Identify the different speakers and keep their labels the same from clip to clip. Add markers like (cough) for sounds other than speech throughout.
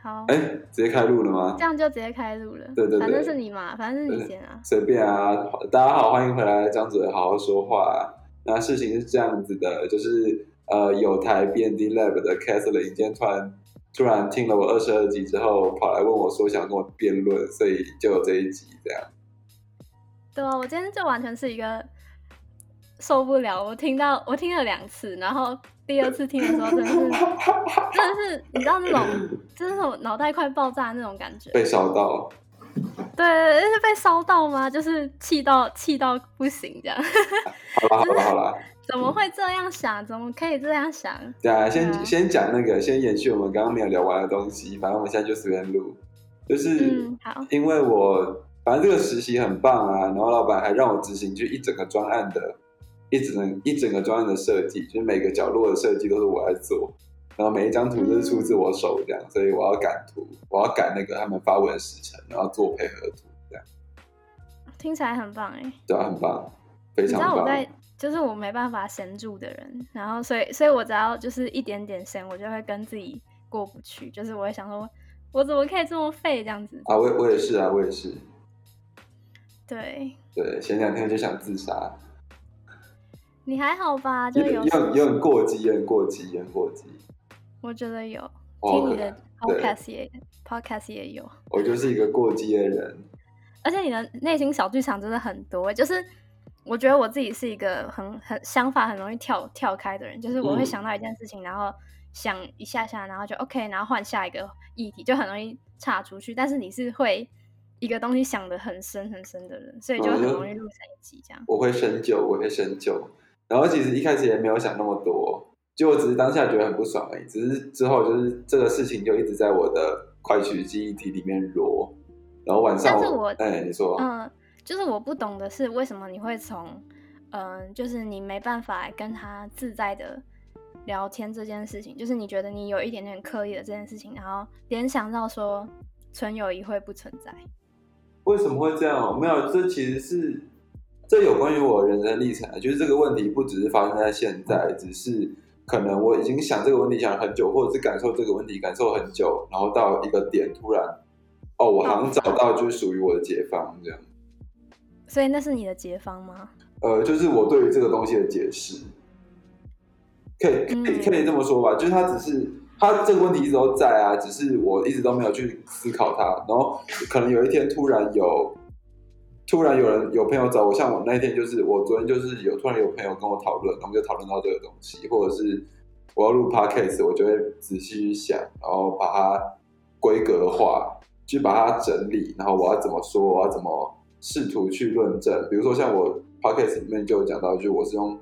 Speaker 1: 好，
Speaker 2: 哎，直接开录了吗
Speaker 1: 这？样就直接开录了。
Speaker 2: 对对对
Speaker 1: 反正是你嘛，反正是你先啊。
Speaker 2: 随便啊，大家好，欢迎回来，张主任好好说话。那事情是这样子的，就是呃，有台 B N D Lab 的 Catherine 今天突然突然听了我二十二集之后，跑来问我说想跟我辩论，所以就有这一集这样。
Speaker 1: 对啊，我今天就完全是一个受不了，我听到我听了两次，然后第二次听的时候真的是 (laughs) 真的是你知道那种就是那种脑袋快爆炸那种感觉。
Speaker 2: 被烧到，
Speaker 1: 对，是被烧到吗？就是气到气到不行这样。(laughs)
Speaker 2: 好啦好啦 (laughs) 好啦，
Speaker 1: 怎么会这样想？怎么可以这样想？
Speaker 2: 对啊，先
Speaker 1: 啊
Speaker 2: 先讲那个，先延续我们刚刚没有聊完的东西，反正我们现在就随便录，就是
Speaker 1: 嗯，好，
Speaker 2: 因为我反正这个实习很棒啊，然后老板还让我执行就一整个专案的，一整一整个专案的设计，就是每个角落的设计都是我在做，然后每一张图都是出自我手这样，所以我要赶图，我要赶那个他们发文的时程，然后做配合图这样，
Speaker 1: 听起来很棒哎。
Speaker 2: 对啊，很棒，非
Speaker 1: 你知。道我在，就是我没办法闲住的人，然后所以所以我只要就是一点点闲，我就会跟自己过不去，就是我会想说，我怎么可以这么废这样子？
Speaker 2: 啊，我也我也是啊，我也是，
Speaker 1: 对
Speaker 2: 对，前两天就想自杀，
Speaker 1: 你还好吧？就
Speaker 2: 有
Speaker 1: 有
Speaker 2: 有有很过激，有很过激，有很过激。
Speaker 1: 我觉得有，
Speaker 2: 哦
Speaker 1: 听你的 podcast 也 podcast 也有，
Speaker 2: 我就是一个过激的人，
Speaker 1: 而且你的内心小剧场真的很多，就是。我觉得我自己是一个很很想法很容易跳跳开的人，就是我会
Speaker 2: 嗯
Speaker 1: 想到一件事情，然后想一下下，然后就 OK，然后换下一个议题，就很容易岔出去。但是你是会一个东西想的很深很深的人，所以就很容易录成一集这样。
Speaker 2: 我会深究，我会深究。然后其实一开始也没有想那么多，就我只是当下觉得很不爽而已。只是之后就是这个事情就一直在我的快取记忆体里面揉。然后晚上
Speaker 1: 但是我
Speaker 2: 哎，你说，
Speaker 1: 嗯，就是我不懂的是为什么你会从嗯，就是你没办法跟他自在的聊天这件事情，就是你觉得你有一点点刻意的这件事情，然后联想到说纯友谊会不存在。
Speaker 2: 为什么会这样？没有，这其实是这有关于我人生历程啊。就是这个问题不只是发生在现在，只是可能我已经想这个问题想了很久，或者是感受这个问题感受很久，然后到一个点突然，哦，我好像找到就是属于我的解放这样。
Speaker 1: 所以那是你的解放吗？
Speaker 2: 呃，就是我对于这个东西的解释，可以可以
Speaker 1: 嗯
Speaker 2: 可以这么说吧，就是它只是他这个问题一直都在啊，只是我一直都没有去思考它，然后可能有一天突然有，突然有人有朋友找我，像我那天就是我昨天就是有突然有朋友跟我讨论，我们就讨论到这个东西，或者是我要录 podcast，我就会仔细去想，然后把它规格化，去把它整理，然后我要怎么说，我要怎么试图去论证。比如说像我 podcast 里面就有讲到，就是我是用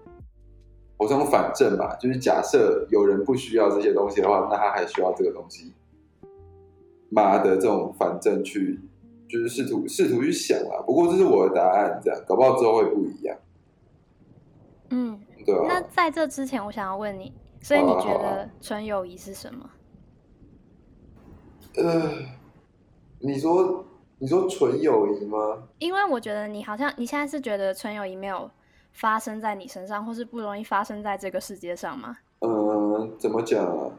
Speaker 2: 我是用反证吧，就是假设有人不需要这些东西的话，那他还需要这个东西。妈的，这种反证去就是试图试图去想啦。不过这是我的答案，这样搞不好之后会不一样，
Speaker 1: 嗯，
Speaker 2: 对啊、
Speaker 1: 那在这之前，我想要问你，所以你觉得纯友谊是什么？
Speaker 2: 呃，你说你说纯友谊吗？
Speaker 1: 因为我觉得你好像你现在是觉得纯友谊没有发生在你身上，或是不容易发生在这个世界上吗？
Speaker 2: 嗯、怎么讲啊？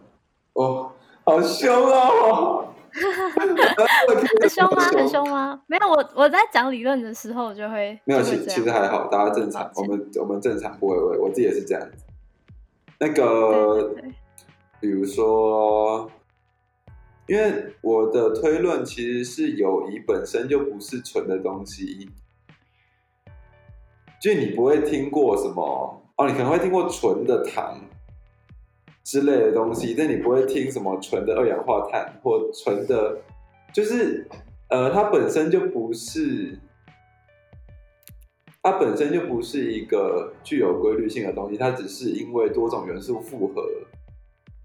Speaker 2: 哦，好凶哦！(laughs) (laughs)
Speaker 1: 很凶吗？很凶吗？没有，我我在讲理论的时候就会
Speaker 2: 没有，其其实还好，大家正常我们我们正常不会会，我自己也是这样子。那
Speaker 1: 对
Speaker 2: 个
Speaker 1: 对，对，
Speaker 2: 比如说，因为我的推论其实是友谊本身就不是纯的东西，就你不会听过什么哦，你可能会听过纯的糖之类的东西，但你不会听什么纯的二氧化碳或纯的，就是呃，它本身就不是。它本身就不是一个具有规律性的东西，它只是因为多种元素复合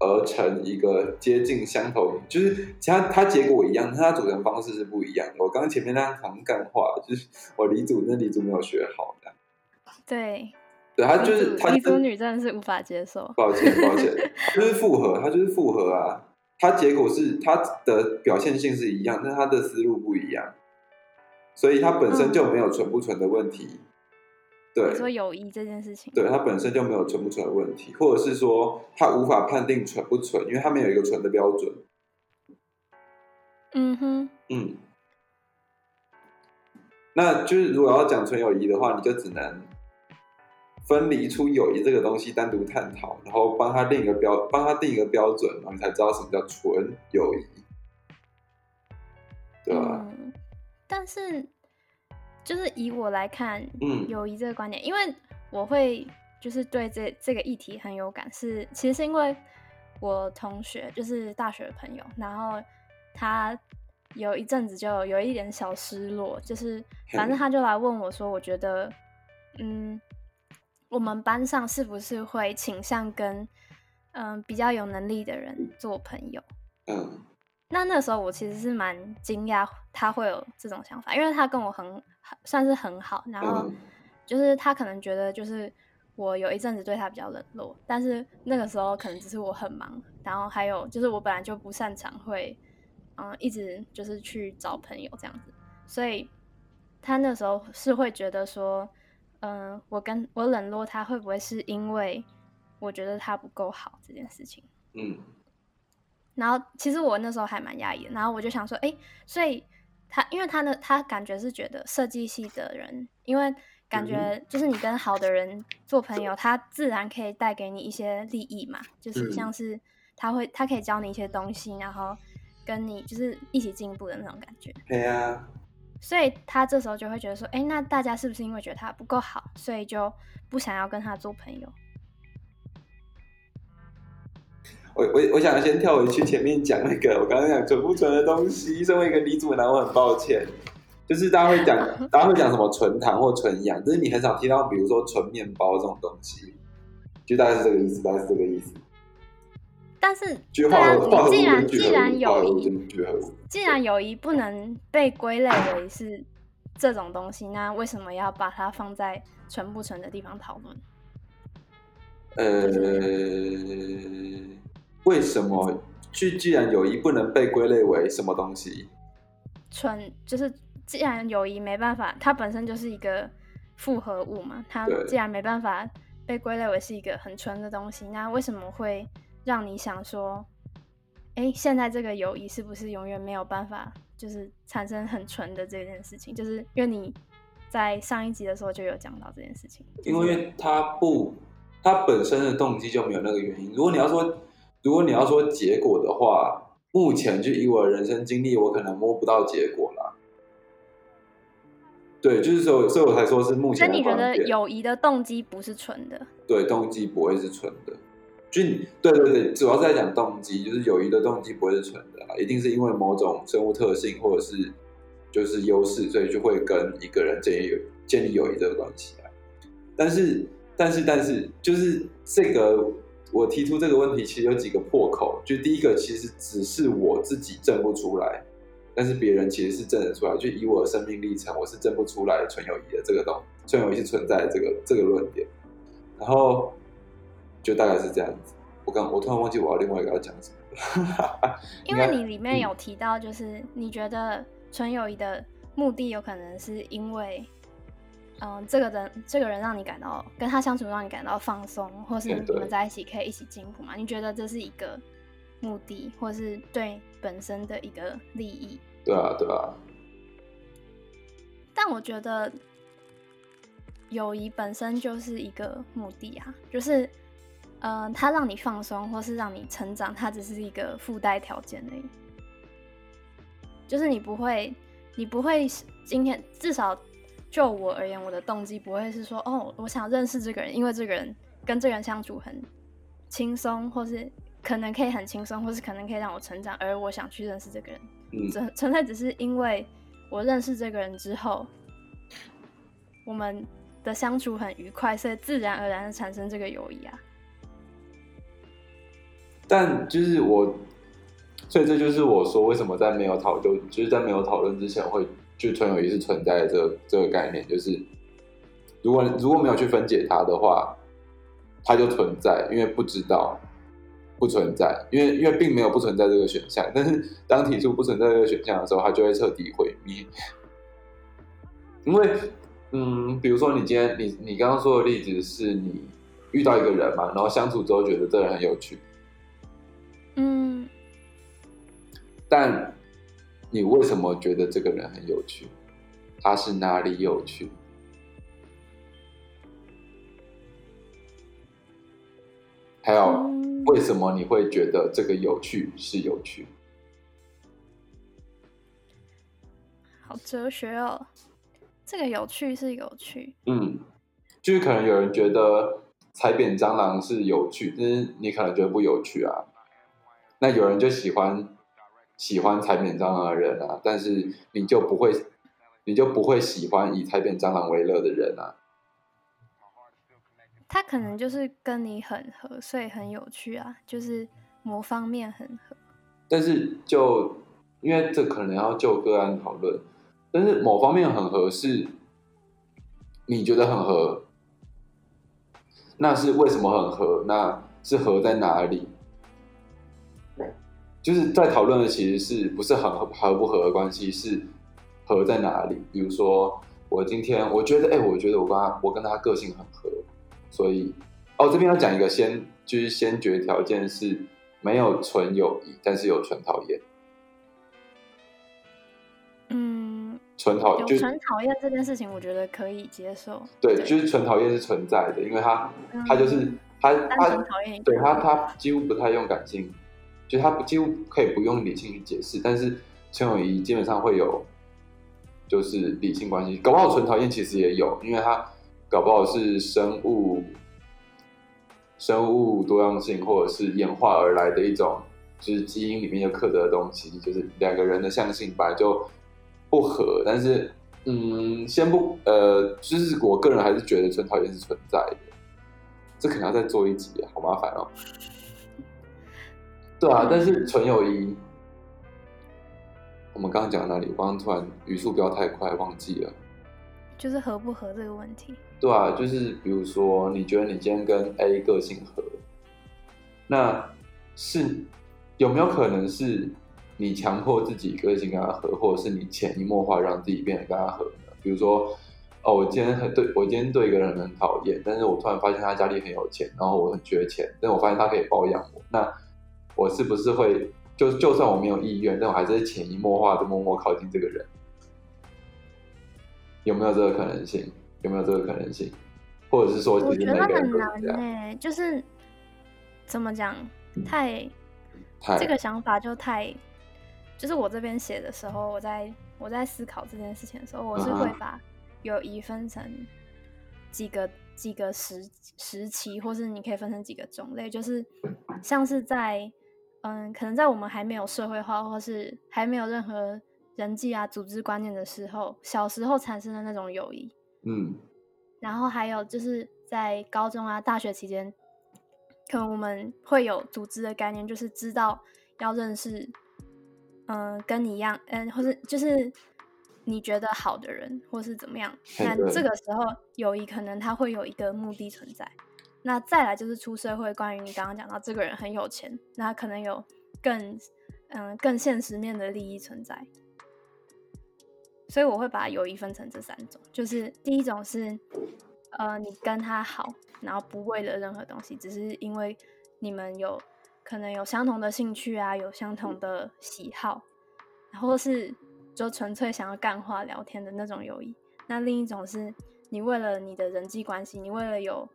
Speaker 2: 而成一个接近相同，就是其他它结果一样，但它组成方式是不一样的。我刚前面那行干话，就是我理组那理组没有学好的，
Speaker 1: 对，
Speaker 2: 对，他就是
Speaker 1: 理
Speaker 2: 它
Speaker 1: 组理组女真的是无法接受。
Speaker 2: 抱歉抱歉，(laughs) 它就是复合，他就是复合啊。他结果是他的表现性是一样，但他的思路不一样，所以他本身就没有纯不纯的问题。对，
Speaker 1: 你说友谊这件事情，
Speaker 2: 对，他本身就没有纯不纯的问题，或者是说他无法判定纯不纯，因为他没有一个纯的标准。
Speaker 1: 嗯哼，
Speaker 2: 嗯，那就是如果要讲纯友谊的话，你就只能分离出友谊这个东西单独探讨，然后帮他定一个标，帮他定一个标准，然后你才知道什么叫纯友谊，对吧？
Speaker 1: 嗯，但是就是以我来看，
Speaker 2: 嗯。
Speaker 1: 友谊这个观点，因为我会就是对这这个议题很有感，是其实是因为我同学就是大学的朋友，然后他有一阵子就有一点小失落，就是反正他就来问我说，我觉得嗯，我们班上是不是会倾向跟嗯、比较有能力的人做朋友？
Speaker 2: 嗯。
Speaker 1: 那那时候我其实是蛮惊讶他会有这种想法，因为他跟我很很算是很好，然后
Speaker 2: 嗯。
Speaker 1: 就是他可能觉得就是我有一阵子对他比较冷落，但是那个时候可能只是我很忙，然后还有就是我本来就不擅长会嗯一直就是去找朋友这样子，所以他那时候是会觉得说，嗯、我跟我冷落他会不会是因为我觉得他不够好这件事情。
Speaker 2: 嗯
Speaker 1: 然后其实我那时候还蛮压抑的，然后我就想说，哎，所以他因为他呢，他感觉是觉得设计系的人，因为感
Speaker 2: 嗯
Speaker 1: 觉就是你跟好的人做朋友，他自然可以带给你一些利益嘛，就是
Speaker 2: 嗯
Speaker 1: 像是他会他可以教你一些东西，然后跟你就是一起进步的那种感觉。
Speaker 2: 对呀，
Speaker 1: 所以他这时候就会觉得说，哎，那大家是不是因为觉得他不够好，所以就不想要跟他做朋友？
Speaker 2: 我我我想先跳回去前面讲那个我刚刚讲纯不纯的东西。身为一个女主男，我很抱歉，就是大家会讲，(laughs) 大家会讲什么纯糖或纯氧，就是你很少听到，比如说纯面包这种东西，就大概是这个意思，大概是这个意思。
Speaker 1: 但是
Speaker 2: 就
Speaker 1: 对啊，既然既然
Speaker 2: 化
Speaker 1: 友谊
Speaker 2: 合物跟聚合物，
Speaker 1: 既然友谊不能被归类为是这种东西，那为什么要把它放在纯不纯的地方讨论？
Speaker 2: 呃，为什么？既既然友谊不能被归类为什么东西？
Speaker 1: 纯就是既然友谊没办法，它本身就是一个复合物嘛，它既然没办法被归类为是一个很纯的东西，那为什么会让你想说，哎，现在这个友谊是不是永远没有办法就是产生很纯的这件事情？就是因为你在上一集的时候就有讲到这件事情，就是
Speaker 2: 因为他不，他本身的动机就没有那个原因。如果你要说，如果你要说结果的话，目前就以我的人生经历，我可能摸不到结果啦。对，就是说，所以我才说是目
Speaker 1: 所以
Speaker 2: 前那
Speaker 1: 你觉得。友谊的动机不是纯的？
Speaker 2: 对，动机不会是纯的。就你对对对，主要是在讲动机，就是友谊的动机不会是纯的，一定是因为某种生物特性或者是就是优势，所以就会跟一个人建立友建立友谊这个关系。但是但是但是，就是这个我提出这个问题，其实有几个破口。就第一个，其实只是我自己证不出来，但是别人其实是证得出来。就以我的生命历程，我是证不出来纯友谊的这个东，纯友谊是存在的这个这个论点。然后就大概是这样子。我刚我突然忘记我要另外一个要讲什么了。
Speaker 1: 因为你里面有提到，就是你觉得纯友谊的目的有可能是因为，嗯、这个人这个人让你感到跟他相处让你感到放松，或是你们在一起可以一起进步嘛？你觉得这是一个目的，或是对本身的一个利益？
Speaker 2: 对啊，对啊，
Speaker 1: 但我觉得友谊本身就是一个目的啊，就是，呃，它让你放松或是让你成长，它只是一个附带条件而已。就是你不会，你不会今天至少就我而言，我的动机不会是说，哦，我想认识这个人，因为这个人跟这个人相处很轻松，或是可能可以很轻松，或是可能可以让我成长，而我想去认识这个人。
Speaker 2: 嗯，
Speaker 1: 纯纯粹只是因为我认识这个人之后，我们的相处很愉快，所以自然而然的产生这个友谊啊。
Speaker 2: 但就是我，所以这就是我说为什么在没有讨论，就是在没有讨论之前会，就纯友谊是存在的这个这个概念，就是如果如果没有去分解它的话，它就存在，因为不知道不存在，因为因为并没有不存在这个选项，但是当提出不存在这个选项的时候，它就会彻底毁灭。因为，嗯，比如说你今天你你刚刚说的例子是你遇到一个人嘛，然后相处之后觉得这人很有趣，
Speaker 1: 嗯，
Speaker 2: 但你为什么觉得这个人很有趣？他是哪里有趣？还有，
Speaker 1: 嗯
Speaker 2: 为什么你会觉得这个有趣是有趣？
Speaker 1: 好哲学哦。这个有趣是有趣，
Speaker 2: 嗯，就是可能有人觉得踩扁蟑螂是有趣，但是你可能觉得不有趣啊。那有人就喜欢喜欢踩扁蟑螂的人啊，但是你就不会，你就不会喜欢以踩扁蟑螂为乐的人啊。
Speaker 1: 他可能就是跟你很合，所以很有趣啊，就是某方面很合。
Speaker 2: 但是就因为这可能要就个案讨论，但是某方面很合是，你觉得很合，那是为什么很合？那是合在哪里？就是在讨论的其实是不是很合合不合的关系，是合在哪里？比如说我今天我觉得，哎、我觉得我跟他我跟他个性很合，所以哦这边要讲一个先就是先决条件是没有纯友谊，但是有纯讨厌。
Speaker 1: 嗯，有
Speaker 2: 纯讨就
Speaker 1: 纯讨厌这件事情，我觉得可以接受。
Speaker 2: 对，就是纯讨厌是存在的，因为他
Speaker 1: 嗯
Speaker 2: 他就是他他
Speaker 1: 纯讨厌
Speaker 2: 对他他几乎不太用感性，就他几乎可以不用理性去解释，但是纯友谊基本上会有就是理性关系，搞不好纯讨厌其实也有，因为他搞不好是生物生物多样性或者是演化而来的一种，就是基因里面就刻着的东西，就是两个人的相性本来就不合，但是嗯，先不呃，就是我个人还是觉得纯讨厌是存在的，这可能要再做一集，好麻烦哦。对啊，但是纯友谊，我们刚刚讲到哪里？我刚刚突然语速不要太快，忘记了。
Speaker 1: 就是合不合这个问题。
Speaker 2: 对啊，就是比如说，你觉得你今天跟 A 个性合，那是有没有可能是你强迫自己个性跟他合，或者是你潜移默化让自己变得跟他合呢？比如说，哦，我今天很对我今天对一个人很讨厌，但是我突然发现他家里很有钱，然后我很缺钱，但我发现他可以包养我，那我是不是会就就算我没有意愿，但我还是潜移默化的默默靠近这个人？有没有这个可能性？有没有这个可能性？或者是说，
Speaker 1: 我觉得很难呢、
Speaker 2: 样？
Speaker 1: 就是怎么讲，太
Speaker 2: 太
Speaker 1: 这个想法就太，就是我这边写的时候，我在我在思考这件事情的时候，我是会把友谊分成几个几个时时期，或是你可以分成几个种类，就是像是在嗯，可能在我们还没有社会化，或是还没有任何人际啊组织观念的时候，小时候产生的那种友谊，
Speaker 2: 嗯
Speaker 1: 然后还有就是在高中啊、大学期间，可能我们会有组织的概念，就是知道要认识，嗯、跟你一样，嗯、或是就是你觉得好的人，或是怎么样。那这个时候友谊可能它会有一个目的存在。那再来就是出社会，关于你刚刚讲到这个人很有钱，那可能有更嗯、更现实面的利益存在。所以我会把友谊分成这三种，就是第一种是，呃，你跟他好，然后不为了任何东西，只是因为你们有可能有相同的兴趣啊，有相同的喜好，然后是就纯粹想要干话聊天的那种友谊。那另一种是你为了你的人际关系，你为了有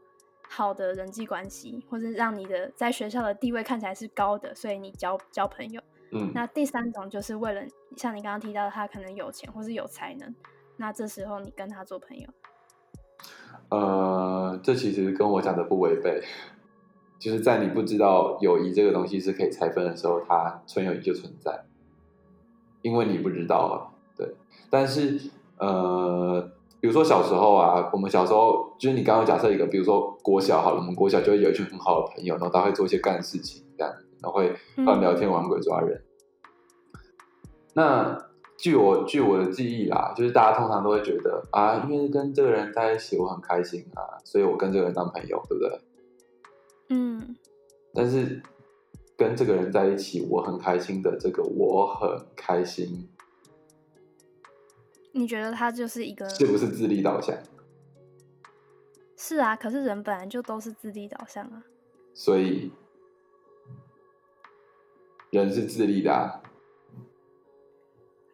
Speaker 1: 好的人际关系，或是让你的在学校的地位看起来是高的，所以你交交朋友。
Speaker 2: 嗯，
Speaker 1: 那第三种就是为了像你刚刚提到的，他可能有钱或是有才能，那这时候你跟他做朋友，
Speaker 2: 呃，这其实跟我讲的不违背，就是在你不知道友谊这个东西是可以拆分的时候，它纯友谊就存在，因为你不知道啊，对。但是呃，比如说小时候啊，我们小时候就是你刚刚假设一个，比如说国小好了，我们国小就会有一群很好的朋友，然后他会做一些干事情，这样，然后会乱聊天、玩鬼抓人。那据我据我的记忆啦，就是大家通常都会觉得啊，因为跟这个人在一起我很开心啊，所以我跟这个人当朋友，对不对？
Speaker 1: 嗯，
Speaker 2: 但是跟这个人在一起我很开心的这个我很开心，
Speaker 1: 你觉得他就是一个
Speaker 2: 是不是自利导向？
Speaker 1: 是啊？可是人本来就都是自利导向啊，
Speaker 2: 所以人是自利的、啊，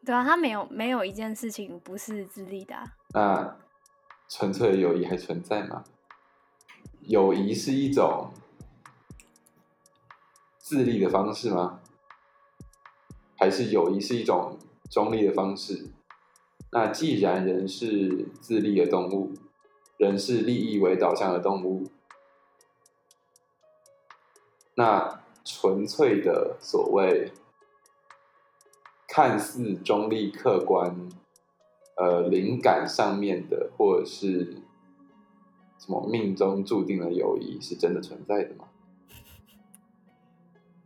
Speaker 1: 对啊，他没有没有一件事情不是自利的、啊。
Speaker 2: 那纯粹的友谊还存在吗？友谊是一种自立的方式吗？还是友谊是一种中立的方式？那既然人是自立的动物，人是利益为导向的动物，那纯粹的所谓看似中立客观，呃，灵感上面的，或者是什么命中注定的友谊，是真的存在的吗？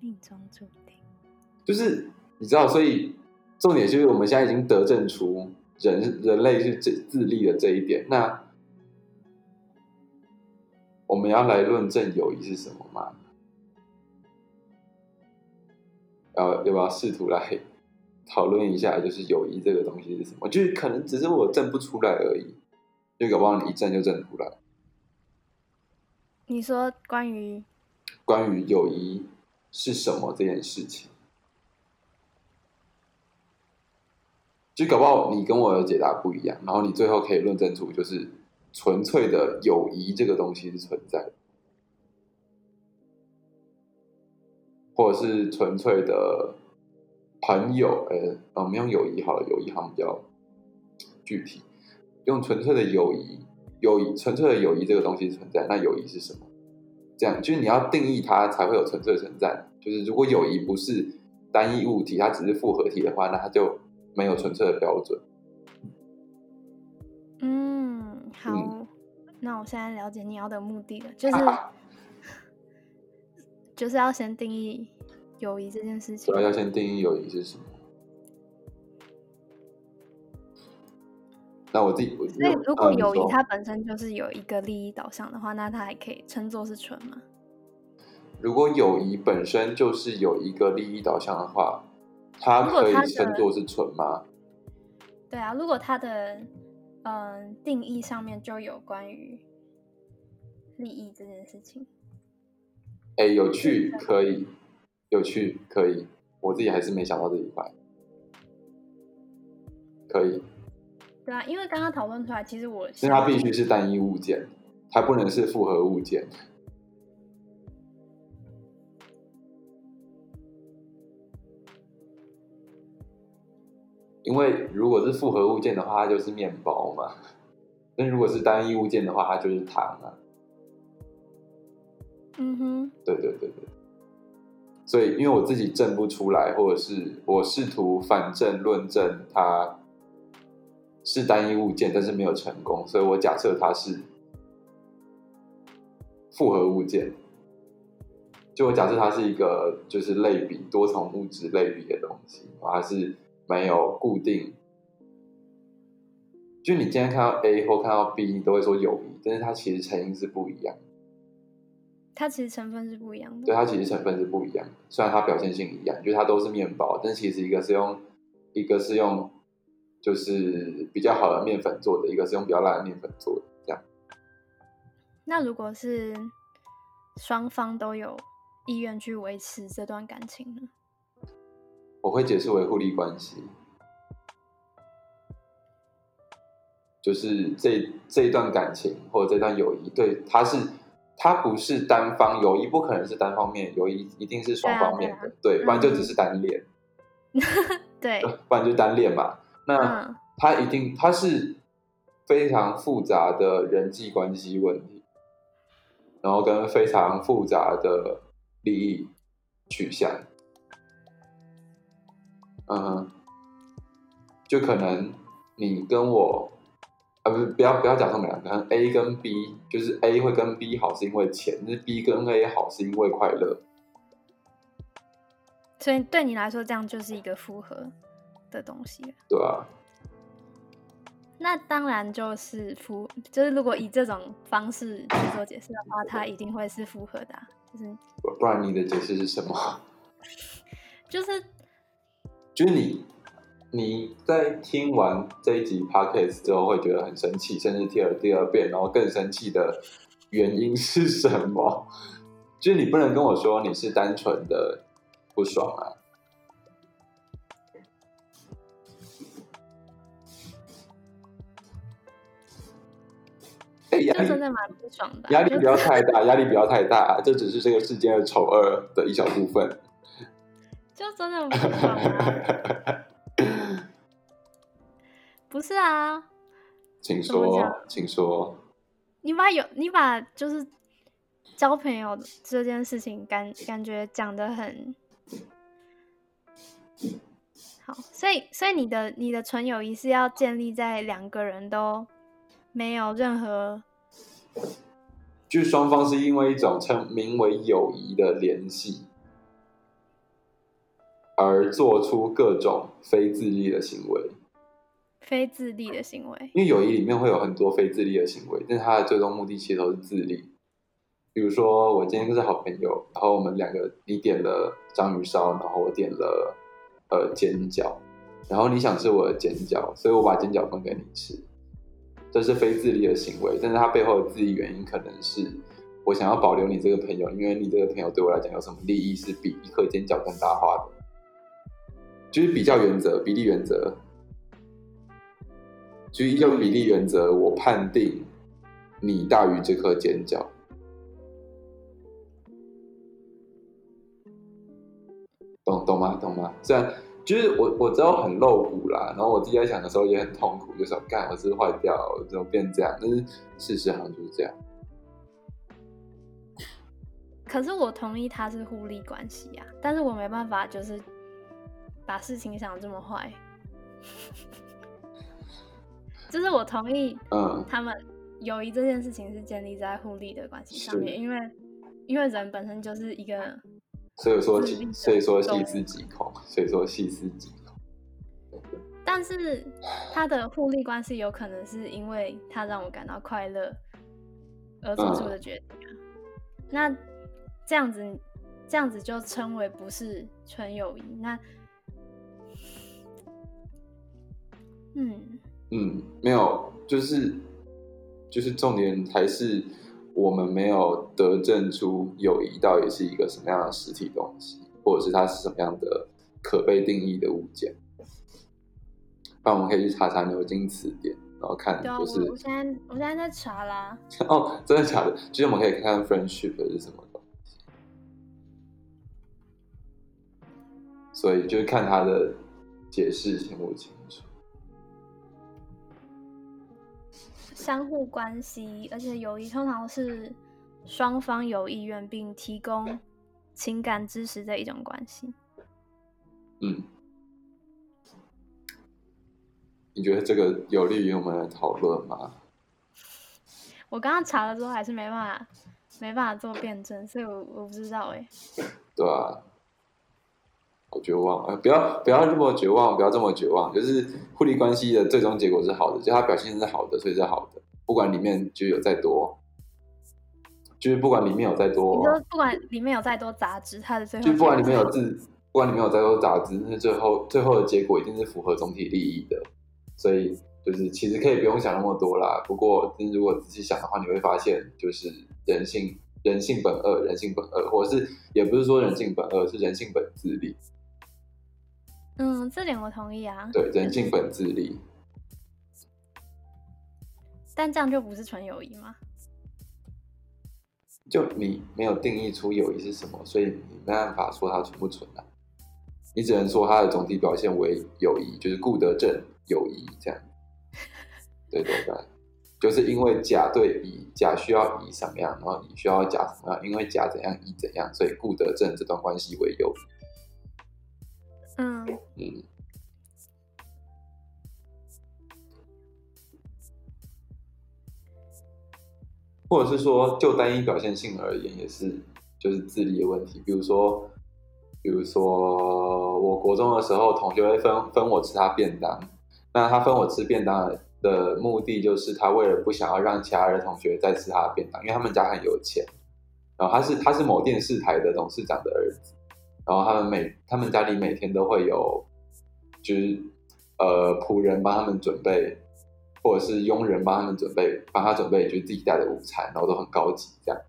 Speaker 1: 命中注定。
Speaker 2: 就是你知道，所以重点就是我们现在已经得证出人人类是自自立的这一点。那我们要来论证友谊是什么吗？要要不要试图来讨论一下，就是友谊这个东西是什么？就是可能只是我证不出来而已，就搞不好你一证就证出来。
Speaker 1: 你说关于
Speaker 2: 关于友谊是什么这件事情，就搞不好你跟我的解答不一样，然后你最后可以论证出就是纯粹的友谊这个东西是存在的，或者是纯粹的朋友，呃，我们用友谊好了，友谊好像比较具体，用纯粹的友谊，友谊纯粹的友谊这个东西存在，那友谊是什么？这样就是你要定义它才会有纯粹存在。就是如果友谊不是单一物体，它只是复合体的话，那它就没有纯粹的标准。
Speaker 1: 嗯，好，
Speaker 2: 嗯
Speaker 1: 那我现在了解你要的目的了，就是 (laughs) 就是要先定义友谊这件事情
Speaker 2: 主。要要先定义友谊是什么。那我自己，我
Speaker 1: 所以如果友谊它本身就是有一个利益导向的话，那它还可以称作是纯吗？
Speaker 2: 如果友谊本身就是有一个利益导向的话，它可以称作是纯吗？
Speaker 1: 对啊，如果它的嗯、定义上面就有关于利益这件事情，
Speaker 2: 哎，有趣，可以，有趣，可以。我自己还是没想到这一块，可以，
Speaker 1: 对啊，因为刚刚讨论出来，其实我
Speaker 2: 因为它必须是单一物件，它不能是复合物件。因为如果是复合物件的话，它就是面包嘛；那如果是单一物件的话，它就是糖啊。
Speaker 1: 嗯哼，
Speaker 2: 对对对对。所以，因为我自己证不出来，或者是我试图反证论证它是单一物件，但是没有成功，所以我假设它是复合物件。就我假设它是一个就是类比多重物质类比的东西，它是没有固定。就你今天看到 A 或看到 B，你都会说友谊，但是它其实成因是不一样。
Speaker 1: 它其实成分是不一样的。
Speaker 2: 对，它其实成分是不一样的，虽然它表现性一样，就是它都是面包，但其实一个是用一个是用就是比较好的面粉做的，一个是用比较烂的面粉做的，这样。
Speaker 1: 那如果是双方都有意愿去维持这段感情呢？
Speaker 2: 我会解释为互利关系，就是这这一段感情或者这段友谊，对，它是它不是单方友谊，不可能是单方面，友谊一定是双方面的，对，不然就只是单恋，(laughs)
Speaker 1: 对，(laughs)
Speaker 2: 不然就单恋嘛。那
Speaker 1: 嗯。
Speaker 2: 它一定它是非常复杂的人际关系问题，然后跟非常复杂的利益取向，嗯，就可能你跟我，啊不是不要不要讲他们两个，可能 A 跟 B 就是 A 会跟 B 好是因为钱，就是 B 跟 A 好是因为快乐，
Speaker 1: 所以对你来说，这样就是一个复合的东西了。
Speaker 2: 对啊、
Speaker 1: 那当然就是符，就是如果以这种方式去做解释的话，它一定会是符合的啊、就是
Speaker 2: 不不然你的解释是什么？(laughs)
Speaker 1: 就是
Speaker 2: 就是你你在听完这一集 podcast 之后，会觉得很生气，甚至听了第二遍，然后更生气的原因是什么？(laughs) 就是你不能跟我说你是单纯的不爽啊。压力
Speaker 1: 真的蛮不爽的、
Speaker 2: 压力不要太大，压力不要太大，这只是这个世界的丑恶的一小部分。
Speaker 1: 就真的不爽啊！(laughs) 不是啊，
Speaker 2: 请说，请说。
Speaker 1: 你把有你把就是交朋友这件事情感感觉讲的很好，所以所以你的你的纯友谊是要建立在两个人都没有任何，
Speaker 2: 就双方是因为一种称名为友谊的联系。而做出各种非自利的行为，
Speaker 1: 非自利的行为，
Speaker 2: 因为友谊里面会有很多非自利的行为，但是它的最终目的其实都是自利。比如说，我今天是好朋友，然后我们两个，你点了章鱼烧，然后我点了呃煎饺，然后你想吃我的煎饺，所以我把煎饺分给你吃，这是非自利的行为，但是它背后的自利原因可能是我想要保留你这个朋友，因为你这个朋友对我来讲有什么利益是比一颗煎饺更大化的。就是比较原则、比例原则，就是依照比例原则，我判定你大于这颗尖角，懂懂吗？懂吗？虽然就是我我知道很露骨啦，然后我自己在想的时候也很痛苦，就是干我是坏掉，怎么变这样？但是事实好像就是这样。
Speaker 1: 可是我同意他是互利关系呀，但是我没办法，就是。把事情想这么坏，就是我同意，嗯，他们友谊这件事情是建立在互利的关系上面，因为因为人本身就是一个，
Speaker 2: 所以说所以说细思极恐，所以说细思极恐。
Speaker 1: 但是他的互利关系有可能是因为他让我感到快乐而做出的决定啊，那这样子这样子就称为不是纯友谊，那。嗯
Speaker 2: 嗯，没有，就是就是重点还是我们没有得证出友谊到底是一个什么样的实体东西，或者是它是什么样的可被定义的物件。那我们可以去查查牛津词典，然后看就是。
Speaker 1: 我现在我现在在查啦。(laughs)
Speaker 2: 哦，真的假的？其实我们可以看看 friendship 是什么东西。所以就是看它的解释清不清
Speaker 1: 相互关系，而且友谊通常是双方有意愿并提供情感支持的一种关系。
Speaker 2: 嗯，你觉得这个有利于我们的讨论吗？
Speaker 1: 我刚刚查了之后，还是没办法，没办法做辩证，所以我我不知道哎。
Speaker 2: 对啊。好绝望啊！不要不要这么绝望，不要这么绝望。就是互利关系的最终结果是好的，就它表现是好的，所以是好的。不管里面就有再多，就是不管里面有再多，
Speaker 1: 你说不管里面有再多杂质，它的最后
Speaker 2: 就不管里面有字，不管里面有再多杂质，那最后最后的结果一定是符合总体利益的。所以就是其实可以不用想那么多啦。不过如果仔细想的话，你会发现就是人性人性本恶，人性本恶，或者是也不是说人性本恶，是人性本自利。
Speaker 1: 嗯，这点我同意啊。
Speaker 2: 对，人性本自立。
Speaker 1: 但这样就不是纯友谊吗？
Speaker 2: 就你没有定义出友谊是什么，所以你没办法说它纯不纯啊。你只能说它的总体表现为友谊，就是顾得正友谊这样。对对对，就是因为甲对乙，甲需要乙什么样，然后乙需要甲什么样，因为甲怎样，乙怎样，所以顾得正这段关系为友谊。
Speaker 1: 嗯嗯，
Speaker 2: 或者是说，就单一表现性而言，也是就是智力的问题。比如说，比如说，我国中的时候，同学会分分我吃他便当，那他分我吃便当的目的，就是他为了不想要让其他的同学再吃他的便当，因为他们家很有钱，然后他是他是某电视台的董事长的儿子。然后他们每他们家里每天都会有，就是呃仆人帮他们准备，或者是佣人帮他们准备，帮他准备就是自己带的午餐，然后都很高级这样。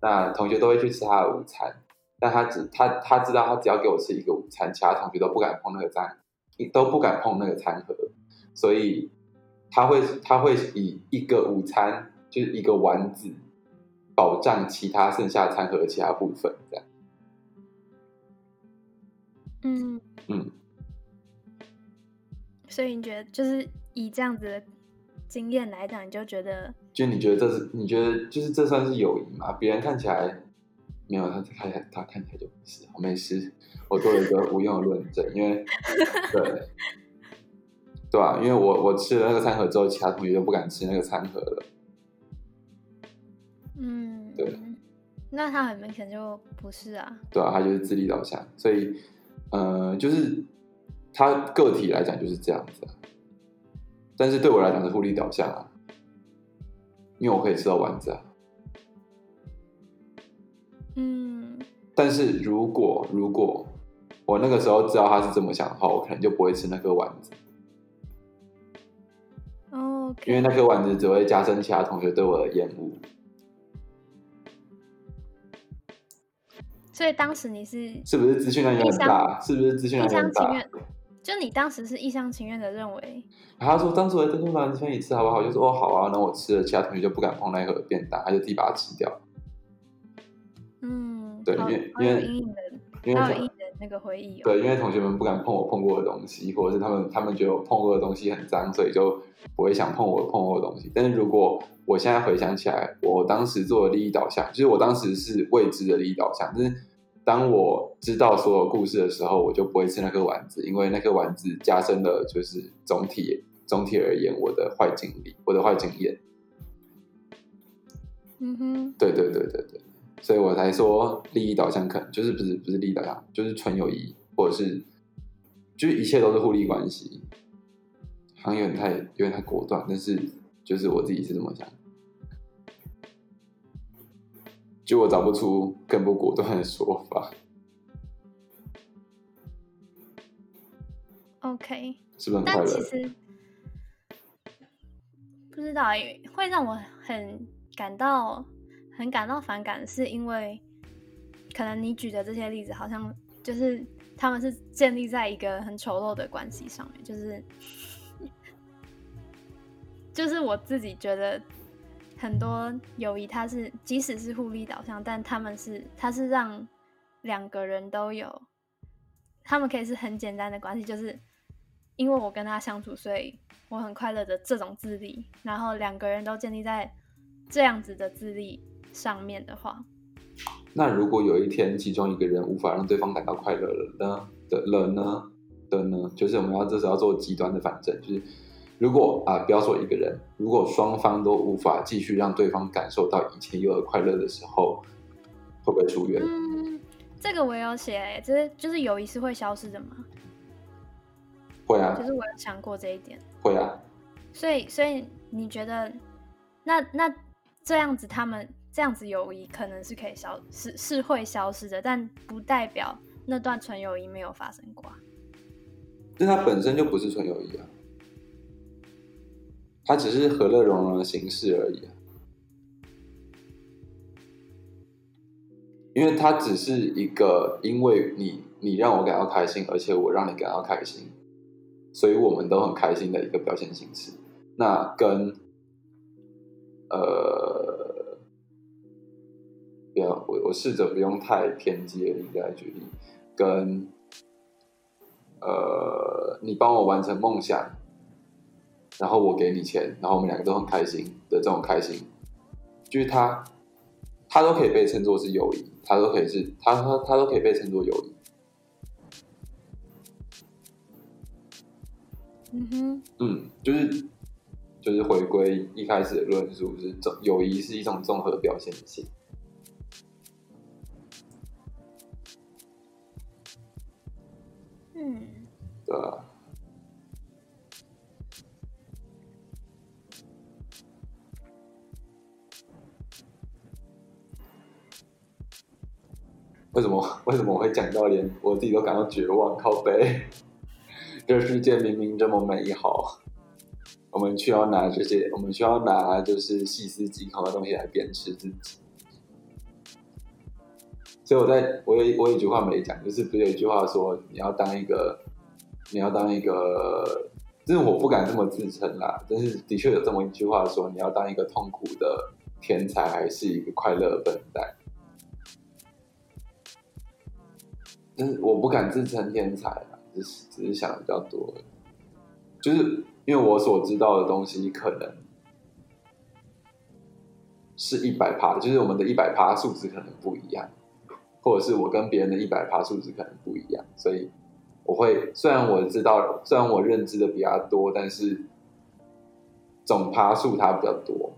Speaker 2: 那同学都会去吃他的午餐，但他只他他知道他只要给我吃一个午餐，其他同学都不敢碰那个餐，都不敢碰那个餐盒，所以他会他会以一个午餐。就是一个丸子保障其他剩下餐盒的其他部分，这样。
Speaker 1: 嗯
Speaker 2: 嗯，
Speaker 1: 所以你觉得就是以这样子的经验来讲，你就觉得
Speaker 2: 就你觉得这是你觉得就是这算是友谊吗？别人看起来没有，他看起来他看起来就不是。好，没事，我做了一个无用的论证，因为 (laughs) 对对吧、因为我我吃了那个餐盒之后，其他同学就不敢吃那个餐盒了。
Speaker 1: 嗯，
Speaker 2: 对，
Speaker 1: 那他很明显就不是啊，
Speaker 2: 对啊，他就是自立导向，所以呃，就是他个体来讲就是这样子啊，但是对我来讲是互利导向啊，因为我可以吃到丸子啊。
Speaker 1: 嗯
Speaker 2: 但是如果如果我那个时候知道他是这么想的话，我可能就不会吃那颗丸子
Speaker 1: ，，OK，
Speaker 2: 因为那颗丸子只会加深其他同学对我的厌恶。
Speaker 1: 所以当时你是
Speaker 2: 是不是资讯量也很大？是不是资讯
Speaker 1: 一
Speaker 2: 量有很大？
Speaker 1: 就你当时是一厢情愿的认为，
Speaker 2: 然后他说当时我这颗丸子分你吃好不好？我就说哦好啊，那我吃了，其他同学就不敢碰那一盒便当，他就自己把它吃掉。
Speaker 1: 嗯，
Speaker 2: 对因为因为因为
Speaker 1: 那个回忆哦，
Speaker 2: 对，因为同学们不敢碰我碰过的东西，或者是他们他们觉得我碰过的东西很脏，所以就不会想碰我碰过的东西。但是如果我现在回想起来，我当时做的利益导向，就是我当时是未知的利益导向，但是当我知道所有故事的时候，我就不会吃那颗丸子，因为那颗丸子加深了就是总体总体而言我的坏经历，我的坏经验。
Speaker 1: 嗯哼，
Speaker 2: 对对对对对，所以我才说利益导向可能就是不是不是利益导向，就是纯友谊，或者是就是一切都是互利关系，好像有点太有点太果断，但是就是我自己是这么想，就我找不出更不果断的说法
Speaker 1: ，OK，
Speaker 2: 是不是很快乐？
Speaker 1: 实不知道欸，会让我很感到很感到反感，是因为可能你举的这些例子，好像就是他们是建立在一个很丑陋的关系上面，就是就是我自己觉得很多友谊，它是即使是互利导向，但他们是它是让两个人都有，他们可以是很简单的关系，就是因为我跟他相处，所以我很快乐的这种自立，然后两个人都建立在这样子的自立上面的话，
Speaker 2: 那如果有一天其中一个人无法让对方感到快乐了呢？的了呢？的呢？就是我们要这时候要做极端的反证，就是如果啊，不要说一个人，如果双方都无法继续让对方感受到以前有的快乐的时候，会不会疏远？
Speaker 1: 嗯，这个我也有写、欸，就是就是友谊是会消失的吗，
Speaker 2: 会啊
Speaker 1: 就，是我有想过这一点，
Speaker 2: 会啊。
Speaker 1: 所以所以你觉得那那这样子他们这样子友谊可能是可以消是是会消失的，但不代表那段纯友谊没有发生过啊。
Speaker 2: 但它本身就不是纯友谊啊，它只是和乐融融的形式而已啊。因为它只是一个，因为你你让我感到开心，而且我让你感到开心，所以我们都很开心的一个表现形式。那跟呃，不要我我试着不用太偏激的例子来举例，跟呃，你帮我完成梦想，然后我给你钱，然后我们两个都很开心的这种开心，就是他，他都可以被称作是友谊，他都可以是他他他都可以被称作友谊。
Speaker 1: 嗯哼，
Speaker 2: 嗯，就是就是回归一开始的论述，是综友谊是一种综合表现性。
Speaker 1: 嗯，
Speaker 2: 对，为什么为什么我会讲到连我自己都感到绝望？靠背，(laughs) 这世界明明这么美好，我们需要拿这些，我们需要拿就是细思极恐的东西来鞭笞自己。所以我在我有我有一句话没讲，就是不是有一句话说你要当一个你要当一个就是我不敢这么自称啦，但是的确有这么一句话说，你要当一个痛苦的天才，还是一个快乐的笨蛋？但是我不敢自称天才啊，只是只是想的比较多，就是因为我所知道的东西可能是一百趴，就是我们的一百趴数值可能不一样，或者是我跟别人的一百爬数值可能不一样，所以。我会，虽然我知道，虽然我认知的比他多，但是总爬数它比较多。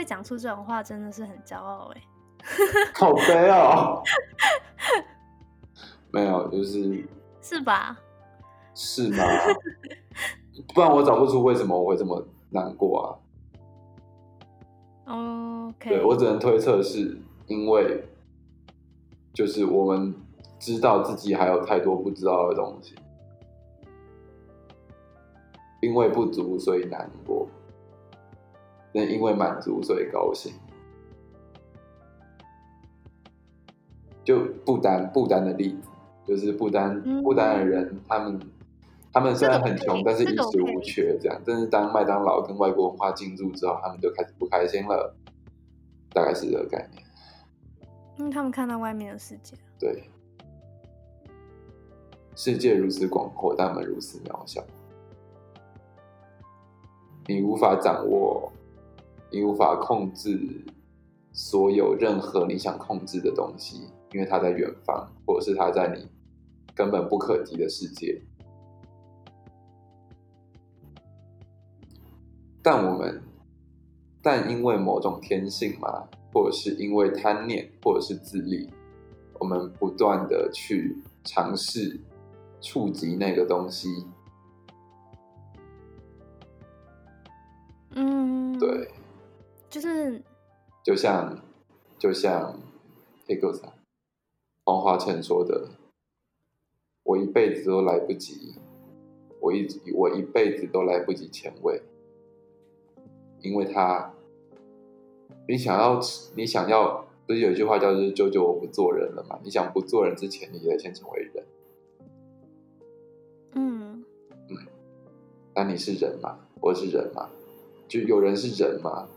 Speaker 1: 会讲出这种话真的是很骄傲哎，(laughs)
Speaker 2: 好悲哦。没有，就是
Speaker 1: 是吧？
Speaker 2: 是吗？不然我找不出为什么我会这么难过
Speaker 1: 啊。哦，
Speaker 2: 对我只能推测是因为，就是我们知道自己还有太多不知道的东西，因为不足所以难过。那因为满足所以高兴，就不丹不丹的例子，就是不丹不丹的人，他们他们虽然很穷，但是衣食无缺，这样。但是当麦当劳跟外国文化进驻之后，他们就开始不开心了，大概是这个概念。
Speaker 1: 因为他们看到外面的世界，
Speaker 2: 对，世界如此广阔，但我们如此渺小，你无法掌握。你无法控制所有任何你想控制的东西，因为它在远方，或者是它在你根本不可及的世界。但我们，但因为某种天性嘛，或者是因为贪念，或者是自利，我们不断的去尝试触及那个东西。
Speaker 1: 嗯，
Speaker 2: 对。
Speaker 1: 就是，
Speaker 2: 就像，就像黑狗仔黄华成说的：“我一辈子都来不及，我一我一辈子都来不及前卫，因为他，你想要你想要，不是有一句话叫是‘舅舅我不做人了’吗？你想不做人之前，你得先成为人。
Speaker 1: 嗯
Speaker 2: 嗯，那你是人吗？我是人吗？就有人是人吗？”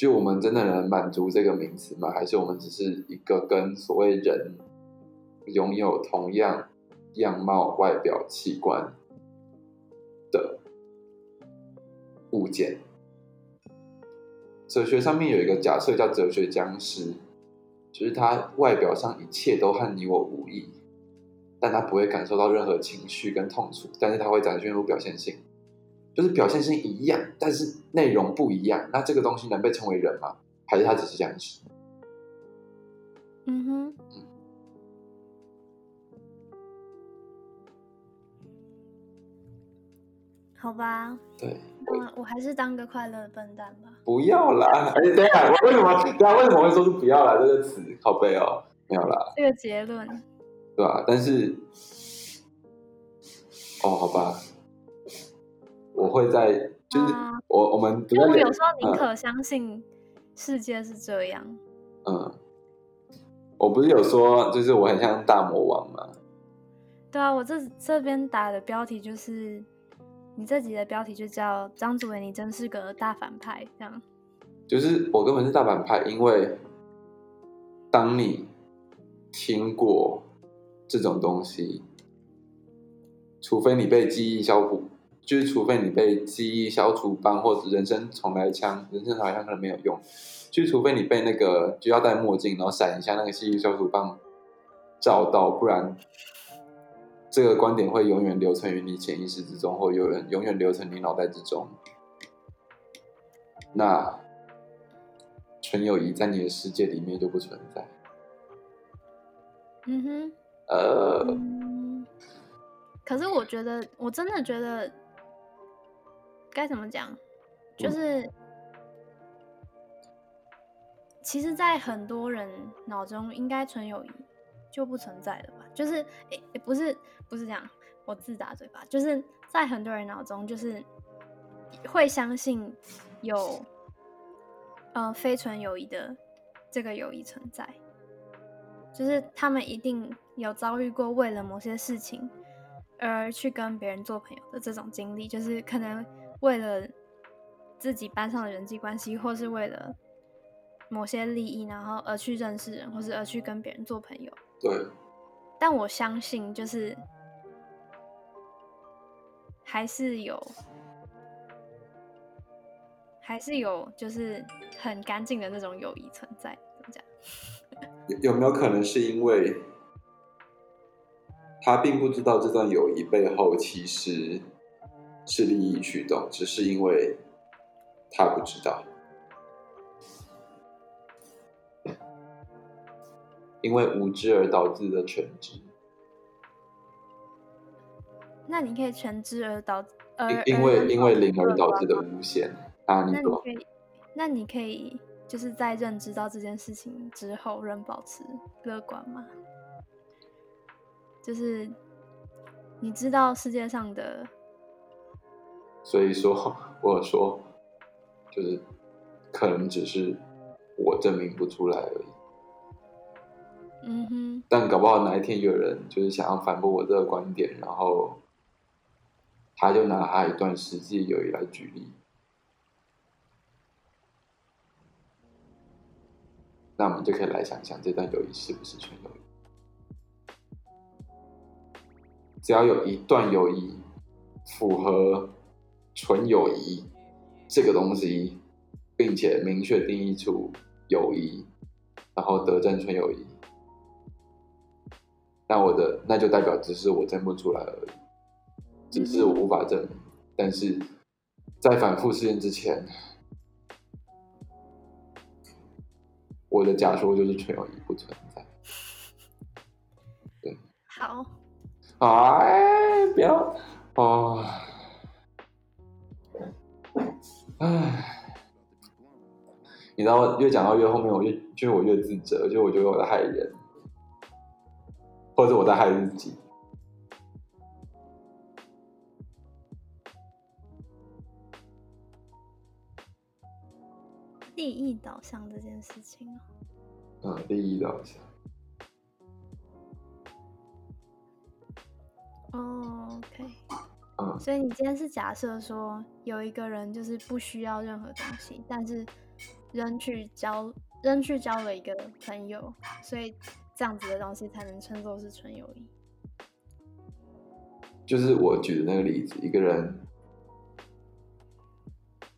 Speaker 2: 就我们真的能满足这个名词吗？还是我们只是一个跟所谓人拥有同样样貌、外表、器官的物件？哲学上面有一个假设叫哲学僵尸，就是他外表上一切都和你我无异，但他不会感受到任何情绪跟痛楚，但是他会展现出表现性。就是表现是一样，但是内容不一样。那这个东西能被称为人吗？还是它只是僵尸？
Speaker 1: 嗯哼。好吧。
Speaker 2: 对。
Speaker 1: 我我还是当个快乐的笨蛋吧。
Speaker 2: 不要啦！哎，等下，我为什么？对啊，为什么会说是“不要啦”这个词？靠背哦，没有啦。
Speaker 1: 这个结论。
Speaker 2: 对吧？但是，哦，好吧。我会在，就是我我们，
Speaker 1: 因为我有时候宁可相信世界是这样。
Speaker 2: 嗯，我不是有说，就是我很像大魔王吗？
Speaker 1: 对啊，我这这边打的标题就是，你这集的标题就叫张祖伟，你真是个大反派，这样。
Speaker 2: 就是我根本是大反派，因为当你听过这种东西，除非你被记忆消补。就是除非你被记忆消除棒或者人生重来枪，人生重来枪可能没有用。就除非你被那个就要戴墨镜，然后闪一下那个记忆消除棒照到，不然这个观点会永远留存于你潜意识之中，或永远永远留存你脑袋之中。那纯友谊在你的世界里面就不存在。
Speaker 1: 嗯哼。
Speaker 2: 呃。
Speaker 1: 可是我觉得，我真的觉得。该怎么讲？就是其实，在很多人脑中，应该纯友谊就不存在了吧？就是诶、诶不是不是这样，我自打嘴巴，就是在很多人脑中，就是会相信有呃非纯友谊的这个友谊存在，就是他们一定有遭遇过为了某些事情而去跟别人做朋友的这种经历，就是可能为了自己班上的人际关系，或是为了某些利益，然后而去认识人，或是而去跟别人做朋友。
Speaker 2: 对，
Speaker 1: 但我相信，就是还是有，还是有，就是很干净的那种友谊存在。怎么讲？(laughs)
Speaker 2: 有有没有可能是因为他并不知道这段友谊背后其实是利益驱动，只是因为他不知道，因为无知而导致的全知，
Speaker 1: 那你可以全知而导，呃
Speaker 2: 因因为因为零而导致的无限啊？
Speaker 1: 那你可以，那你可以就是在认知到这件事情之后，仍保持乐观吗？就是你知道世界上的
Speaker 2: 所以说，我有说，就是可能只是我证明不出来而已。
Speaker 1: 嗯哼，
Speaker 2: 但搞不好哪一天有人就是想要反驳我这个观点，然后他就拿他一段实际友谊来举例，那我们就可以来想想这段友谊是不是纯友谊。只要有一段友谊符合纯友谊这个东西，并且明确定义出友谊，然后得证纯友谊，那我的那就代表只是我证不出来而已，只是我无法证明。但是在反复试验之前，我的假说就是纯友谊不存在。
Speaker 1: 好，
Speaker 2: 哎，不要。哦，唉，你知道，越讲到越后面，我越就是我越自责，就我觉得我在害人，或者我在害自己。
Speaker 1: 利益导向这件事情啊，
Speaker 2: 嗯，利益导向。
Speaker 1: 哦，OK，
Speaker 2: 嗯，
Speaker 1: 所以你今天是假设说有一个人就是不需要任何东西，但是仍去交仍去交了一个朋友，所以这样子的东西才能称作是纯友谊。
Speaker 2: 就是我举的那个例子，一个人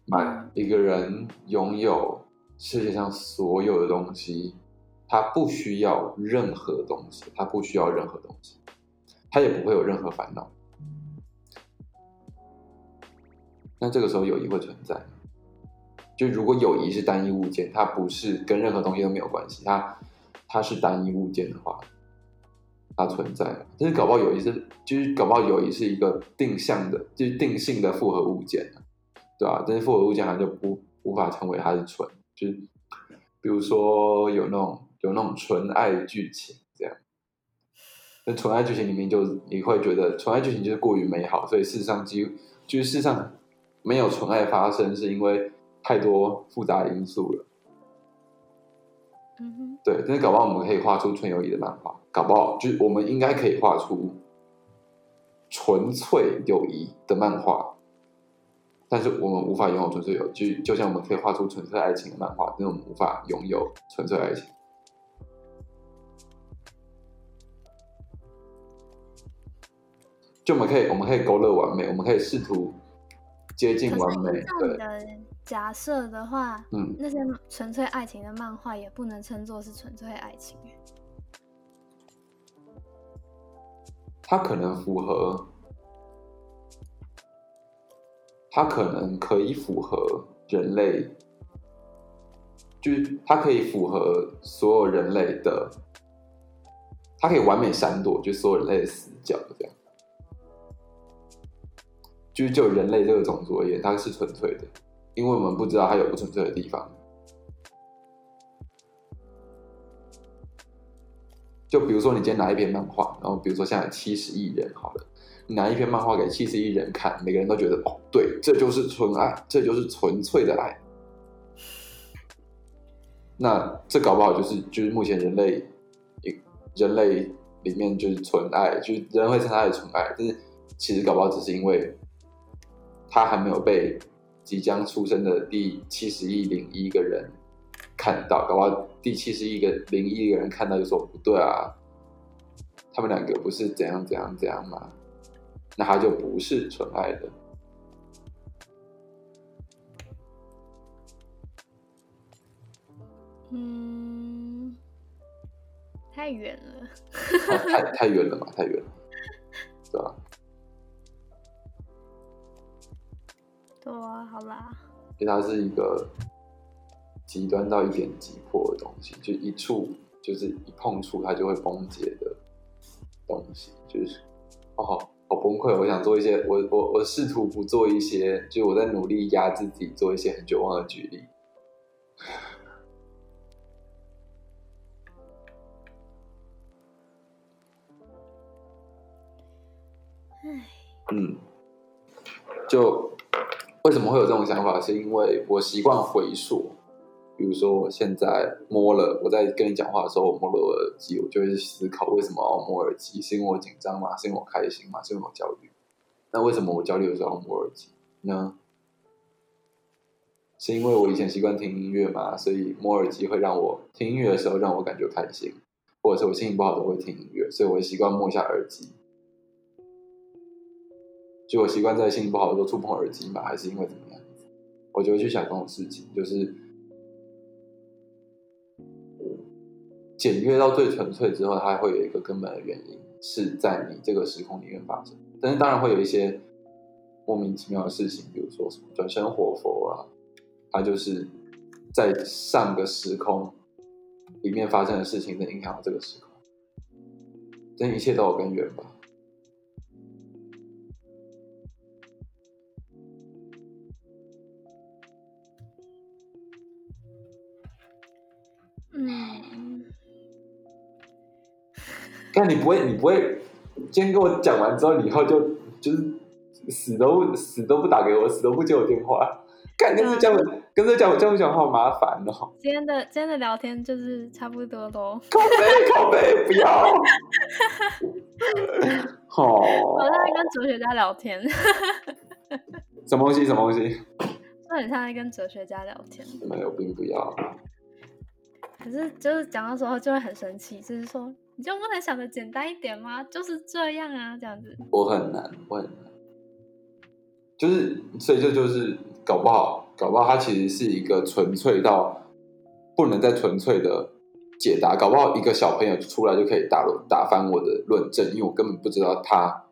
Speaker 2: 买一个人拥有世界上所有的东西，他不需要任何东西，他不需要任何东西，他也不会有任何烦恼。那这个时候友谊会存在。就如果友谊是单一物件，它不是跟任何东西都没有关系，它它是单一物件的话，它存在。但是搞不好友谊是，就是搞不好友谊是一个定向的，就是定性的复合物件，对吧、但是复合物件它就不无法称为它是纯，就是比如说有那种有那种纯爱剧情这样。那纯爱剧情里面就你会觉得纯爱剧情就是过于美好，所以事实上几乎就是事实上没有纯爱发生，是因为太多复杂因素了。
Speaker 1: 嗯哼，
Speaker 2: 对，但是搞不好我们可以画出纯友谊的漫画，搞不好就是我们应该可以画出纯粹友谊的漫画，但是我们无法拥有纯粹友谊，就就像我们可以画出纯粹爱情的漫画，但是我们无法拥有纯粹爱情。就我们可以，我们可以勾勒完美，我们可以试图接近完美
Speaker 1: 的假设的话，
Speaker 2: 嗯，
Speaker 1: 那些纯粹爱情的漫画也不能称作是纯粹爱情。
Speaker 2: 它可能符合，它可能可以符合人类，就是它可以符合所有人类的，它可以完美闪躲，就所有人类的死角这样。就是就人类这个种族而言，它是纯粹的，因为我们不知道它有不纯粹的地方。就比如说你今天拿一篇漫画，然后比如说现在七十亿人好了，你拿一篇漫画给七十亿人看，每个人都觉得哦，对，这就是纯爱，这就是纯粹的爱。那这搞不好就是就是目前人类，人类里面就是纯爱，就是人会称它为纯爱，但是其实搞不好只是因为，他还没有被即将出生的第七十亿零一个人看到，搞不好第七十亿个零一个人看到就说不对啊，他们两个不是怎样怎样怎样吗？那他就不是纯爱的。
Speaker 1: 嗯，太远了，
Speaker 2: 太太远了嘛，太远了，对吧？
Speaker 1: 对啊，好啦，
Speaker 2: 因为它是一个极端到一点急迫的东西，就一触就是一碰触它就会崩解的东西，就是哦，好崩溃！我想做一些，我我我试图不做一些，就我在努力压制自己做一些很绝望的举例。唉嗯，就为什么会有这种想法？是因为我习惯回溯，比如说我现在摸了，我在跟你讲话的时候，我摸了我耳机，我就会思考为什么要摸耳机？是因为我紧张吗？是因为我开心吗？是因为我焦虑？那为什么我焦虑的时候要摸耳机呢？是因为我以前习惯听音乐嘛，所以摸耳机会让我听音乐的时候让我感觉开心，或者是我心情不好都会听音乐，所以我会习惯摸一下耳机。就我习惯在心情不好的时候触碰耳机嘛，还是因为怎么样？我就会去想这种事情，就是简约到最纯粹之后，它会有一个根本的原因是在你这个时空里面发生。但是当然会有一些莫名其妙的事情，比如说什么转生活佛啊，它就是在上个时空里面发生的事情，在影响到这个时空。这一切都有根源吧。但你不会，你不会，今天跟我讲完之后，你以后就就是死都死都不打给我，死都不接我电话。干跟这讲，跟这讲，这样讲话好麻烦哦。
Speaker 1: 今天的今天的聊天就是差不多喽。
Speaker 2: 靠背靠背，不要。(laughs) 好。
Speaker 1: 我在跟哲学家聊天。(laughs)
Speaker 2: 什么东西？什么东西？
Speaker 1: 就很像在跟哲学家聊天。
Speaker 2: 没有，并不要。
Speaker 1: 可是，就是讲的时候就会很生气，就是说，你就不能想的简单一点吗？就是这样啊，这样子。
Speaker 2: 我很难，我很难。就是，所以这就是搞不好，搞不好它其实是一个纯粹到不能再纯粹的解答。搞不好一个小朋友出来就可以打打翻我的论证，因为我根本不知道他，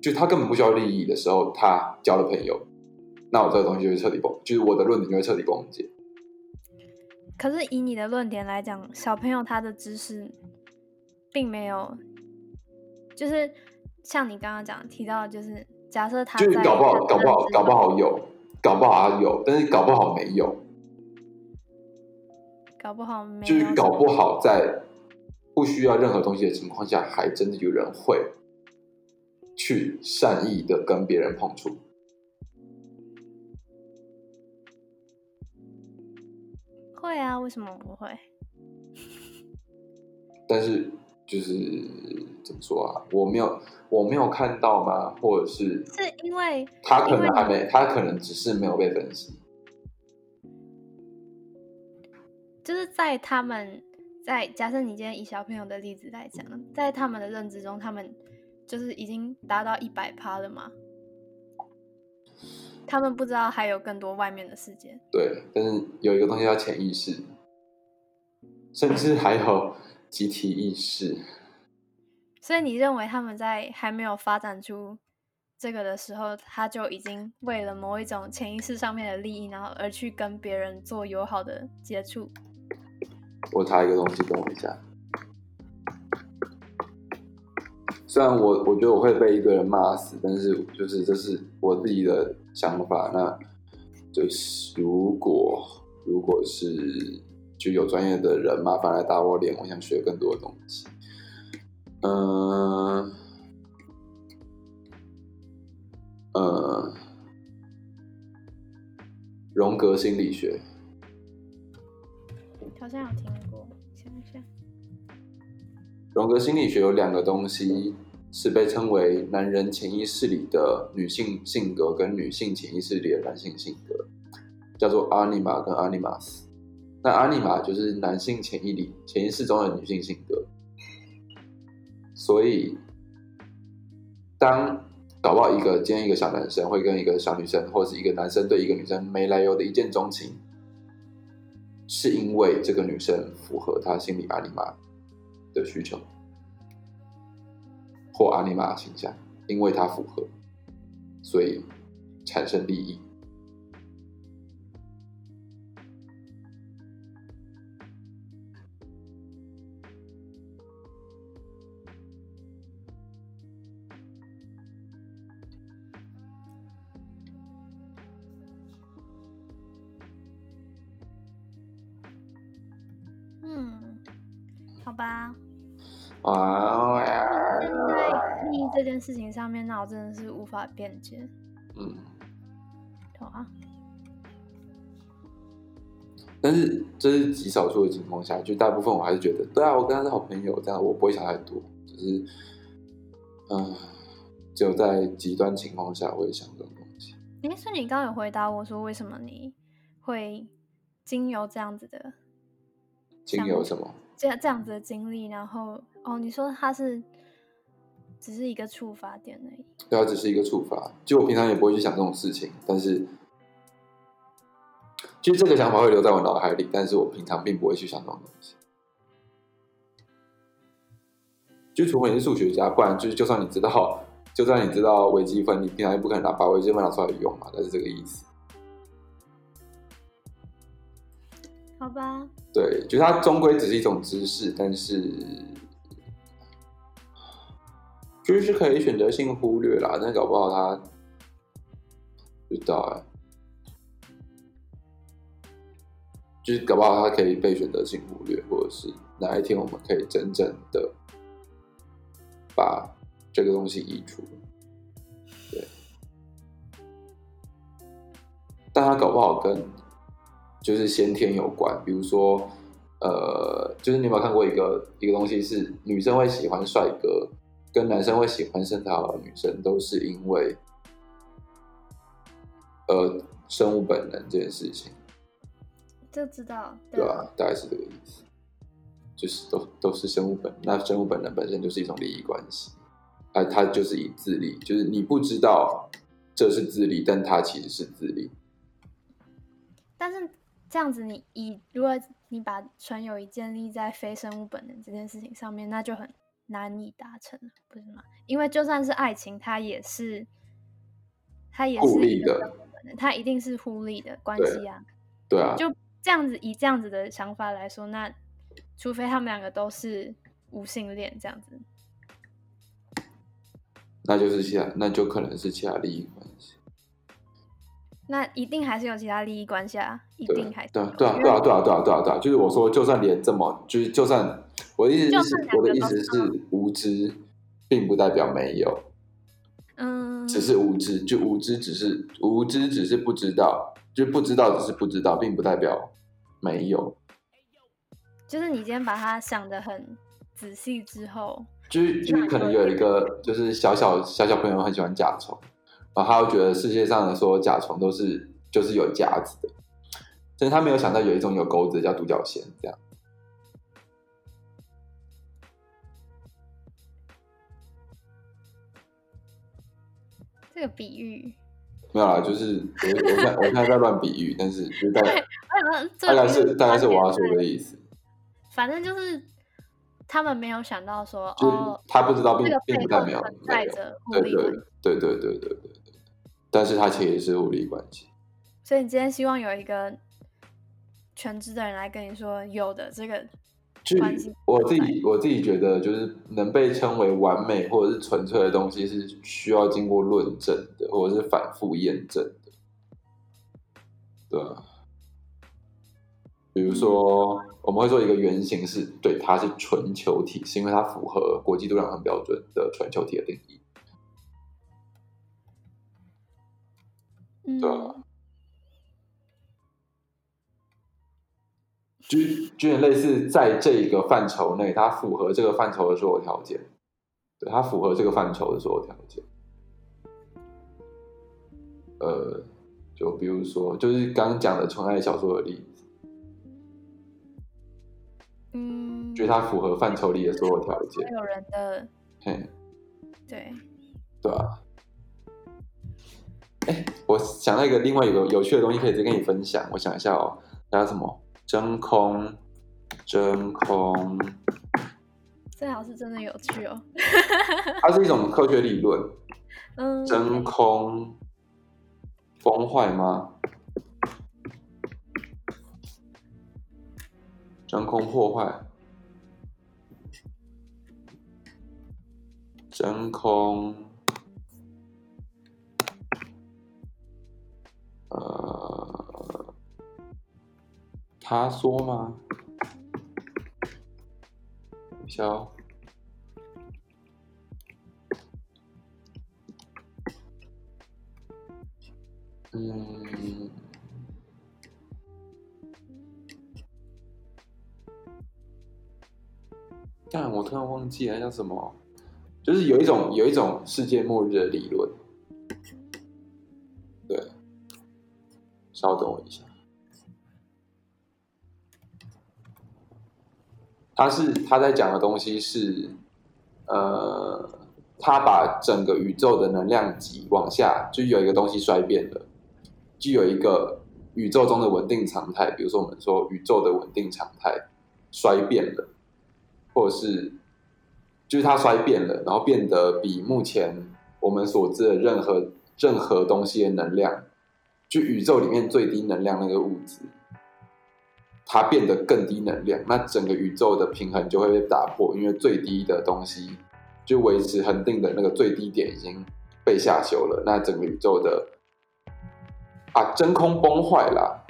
Speaker 2: 就他根本不需要利益的时候，他交了朋友，那我这个东西就会彻底崩，就是我的论点就会彻底崩解。
Speaker 1: 可是以你的论点来讲，小朋友他的知识并没有，就是像你刚刚讲提到，就是假设他
Speaker 2: 就是搞不好，搞不好，搞不好有，搞不好他有，但是搞不好没有，
Speaker 1: 搞不好没，
Speaker 2: 就是搞不好在不需要任何东西的情况下，还真的有人会去善意的跟别人碰触。
Speaker 1: 会啊，为什么不会？(laughs)
Speaker 2: 但是就是怎么说啊？我没有，我没有看到吗？或者是
Speaker 1: 是因为
Speaker 2: 他可能还没，他可能只是没有被分析。
Speaker 1: 就是在他们在假设你今天以小朋友的例子来讲，在他们的认知中，他们就是已经达到一百趴了吗？他们不知道还有更多外面的世界。
Speaker 2: 对，但是有一个东西叫潜意识，甚至还有集体意识。
Speaker 1: 所以你认为他们在还没有发展出这个的时候，他就已经为了某一种潜意识上面的利益，然后而去跟别人做友好的接触？
Speaker 2: 我查一个东西，等我一下。虽然我我觉得我会被一个人骂死，但是就是这是我自己的想法。那就是如果如果是就有专业的人麻烦来打我脸，我想学更多的东西。嗯，呃，荣格心理学，
Speaker 1: 好像有听过，想一下。
Speaker 2: 荣格心理学有两个东西是被称为男人潜意识里的女性性格跟女性潜意识里的男性性格，叫做阿尼玛跟阿尼玛斯。那阿尼玛就是男性潜意里潜意识中的女性性格，所以当搞不好一个今天一个小男生会跟一个小女生，或者是一个男生对一个女生没来由的一见钟情，是因为这个女生符合他心里阿尼玛的需求，或阿尼玛形象，因为他符合，所以产生利益。
Speaker 1: 好吧。
Speaker 2: 啊
Speaker 1: 现在利益这件事情上面，那我真的是无法辩解。
Speaker 2: 嗯，
Speaker 1: 好啊，
Speaker 2: 但是这是极少数的情况下，就大部分我还是觉得，对啊，我跟他是好朋友，这样我不会想太多，只是，嗯、只有在极端情况下会想这种东西。
Speaker 1: 哎，所以你刚刚有回答我说，为什么你会经由这样子的
Speaker 2: 经由什么？
Speaker 1: 这这样子的经历，然后哦，你说它是只是一个触发点而已。
Speaker 2: 对啊，只是一个触发。就我平常也不会去想这种事情，但是，其实这个想法会留在我脑海里，但是我平常并不会去想这种东西。就除非你是数学家，不然就是就算你知道，就算你知道微积分，你平常也不可能拿把微积分拿出来用嘛，但是这个意思。
Speaker 1: 好吧，
Speaker 2: 对，就是它终归只是一种知识，但是就是可以选择性忽略啦。但搞不好它不知道哎、就是搞不好它可以被选择性忽略，或者是哪一天我们可以真正的把这个东西移除。对，但它搞不好跟就是先天有关，比如说，呃，就是你有没有看过一个一个东西是女生会喜欢帅哥，跟男生会喜欢身材好的女生，都是因为，呃，生物本能这件事情，
Speaker 1: 就知道
Speaker 2: 对啊、大概是这个意思，就是都都是生物本能，那生物本能本身就是一种利益关系，啊，它就是以自利，就是你不知道这是自利，但它其实是自利，
Speaker 1: 但是这样子你，以如果你把纯友谊建立在非生物本能这件事情上面，那就很难以达成了，不是吗？因为就算是爱情，它也是它也是
Speaker 2: 互利
Speaker 1: 一个
Speaker 2: 的
Speaker 1: 它一定是互利的关
Speaker 2: 对
Speaker 1: 系啊。
Speaker 2: 对啊，
Speaker 1: 就这样子，以这样子的想法来说，那除非他们两个都是无性恋这样子，
Speaker 2: 那就是其他，那就可能是其他利益关系。
Speaker 1: 那一定还是有其他利益关系啊，一定还是有
Speaker 2: 对啊对啊对啊对啊对啊对啊对啊，就是我说，就算连这么，就是就算我的意思
Speaker 1: 是
Speaker 2: 我的意思是无知，并不代表没有，
Speaker 1: 嗯，
Speaker 2: 只是无知，就无知只是无知只是不知道，就不知道只是不知道，并不代表没有。
Speaker 1: 就是你今天把它想的很仔细之后，
Speaker 2: 就是就是可能有一个就是小小小小朋友很喜欢甲虫，然后他会觉得世界上的所有甲虫都是就是有夹子的，但是他没有想到有一种有钩子的叫独角仙，这样。
Speaker 1: 这个比喻，
Speaker 2: 没有啦，就是我我现在我现在在乱比喻，但是就大概 (laughs) 大概是大概是我要说的意思，
Speaker 1: 反正就是他们没有想到说，
Speaker 2: 就是
Speaker 1: 哦，
Speaker 2: 他不知道并
Speaker 1: 这个
Speaker 2: 并不代表
Speaker 1: 背后存
Speaker 2: 没有，
Speaker 1: 在着。
Speaker 2: 对对对对对对对，但是它其实是互利关系。
Speaker 1: 所以你今天希望有一个全知的人来跟你说，有的这个关系
Speaker 2: 我自己我自己觉得，就是能被称为完美或者是纯粹的东西，是需要经过论证的，或者是反复验证的，对啊。比如说，我们会说一个原型是对，它是纯球体，是因为它符合国际度量衡标准的纯球体的定义。对啊就就有点类似在这个范畴内，它符合这个范畴的所有条件，对，它符合这个范畴的所有条件。呃，就比如说，就是刚刚讲的纯爱小说的例子，
Speaker 1: 嗯，
Speaker 2: 就是它符合范畴里的所有条件
Speaker 1: 会。有人的
Speaker 2: 嘿，
Speaker 1: 对，
Speaker 2: 对啊。哎，(laughs) 我想到一个另外一个有趣的东西，可以直接跟你分享。我想一下哦，叫什么？真空，真空，
Speaker 1: 这好是真的有趣哦。
Speaker 2: 它是一种科学理论。
Speaker 1: 嗯，
Speaker 2: 真空崩坏吗？真空破坏？真空？他说吗？小。嗯，但我突然忘记了叫什么，就是有一种有一种世界末日的理论，对，稍等我一下，他是他在讲的东西是，呃，他把整个宇宙的能量级往下，就有一个东西衰变了。就有一个宇宙中的稳定常态，比如说我们说宇宙的稳定常态衰变了，或者是就是它衰变了，然后变得比目前我们所知的任何任何东西的能量，就宇宙里面最低能量那个物质，它变得更低能量，那整个宇宙的平衡就会被打破，因为最低的东西就维持恒定的那个最低点已经被下修了，那整个宇宙的。啊，真空崩坏啦！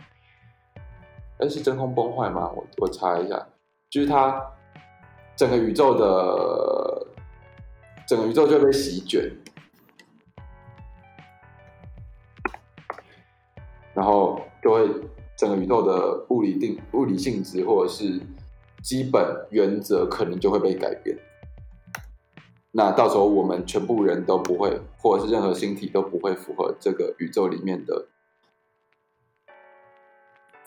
Speaker 2: 哎，是真空崩坏吗？我我查一下，就是它整个宇宙的整个宇宙就被席卷，然后就会整个宇宙的物理定物理性质或者是基本原则可能就会被改变。那到时候我们全部人都不会，或者是任何星体都不会符合这个宇宙里面的。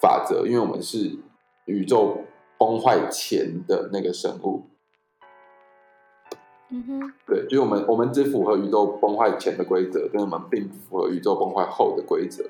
Speaker 2: 法则，因为我们是宇宙崩坏前的那个生物，
Speaker 1: 嗯哼，
Speaker 2: 对，就是我们我们只符合宇宙崩坏前的规则，但我们并不符合宇宙崩坏后的规则。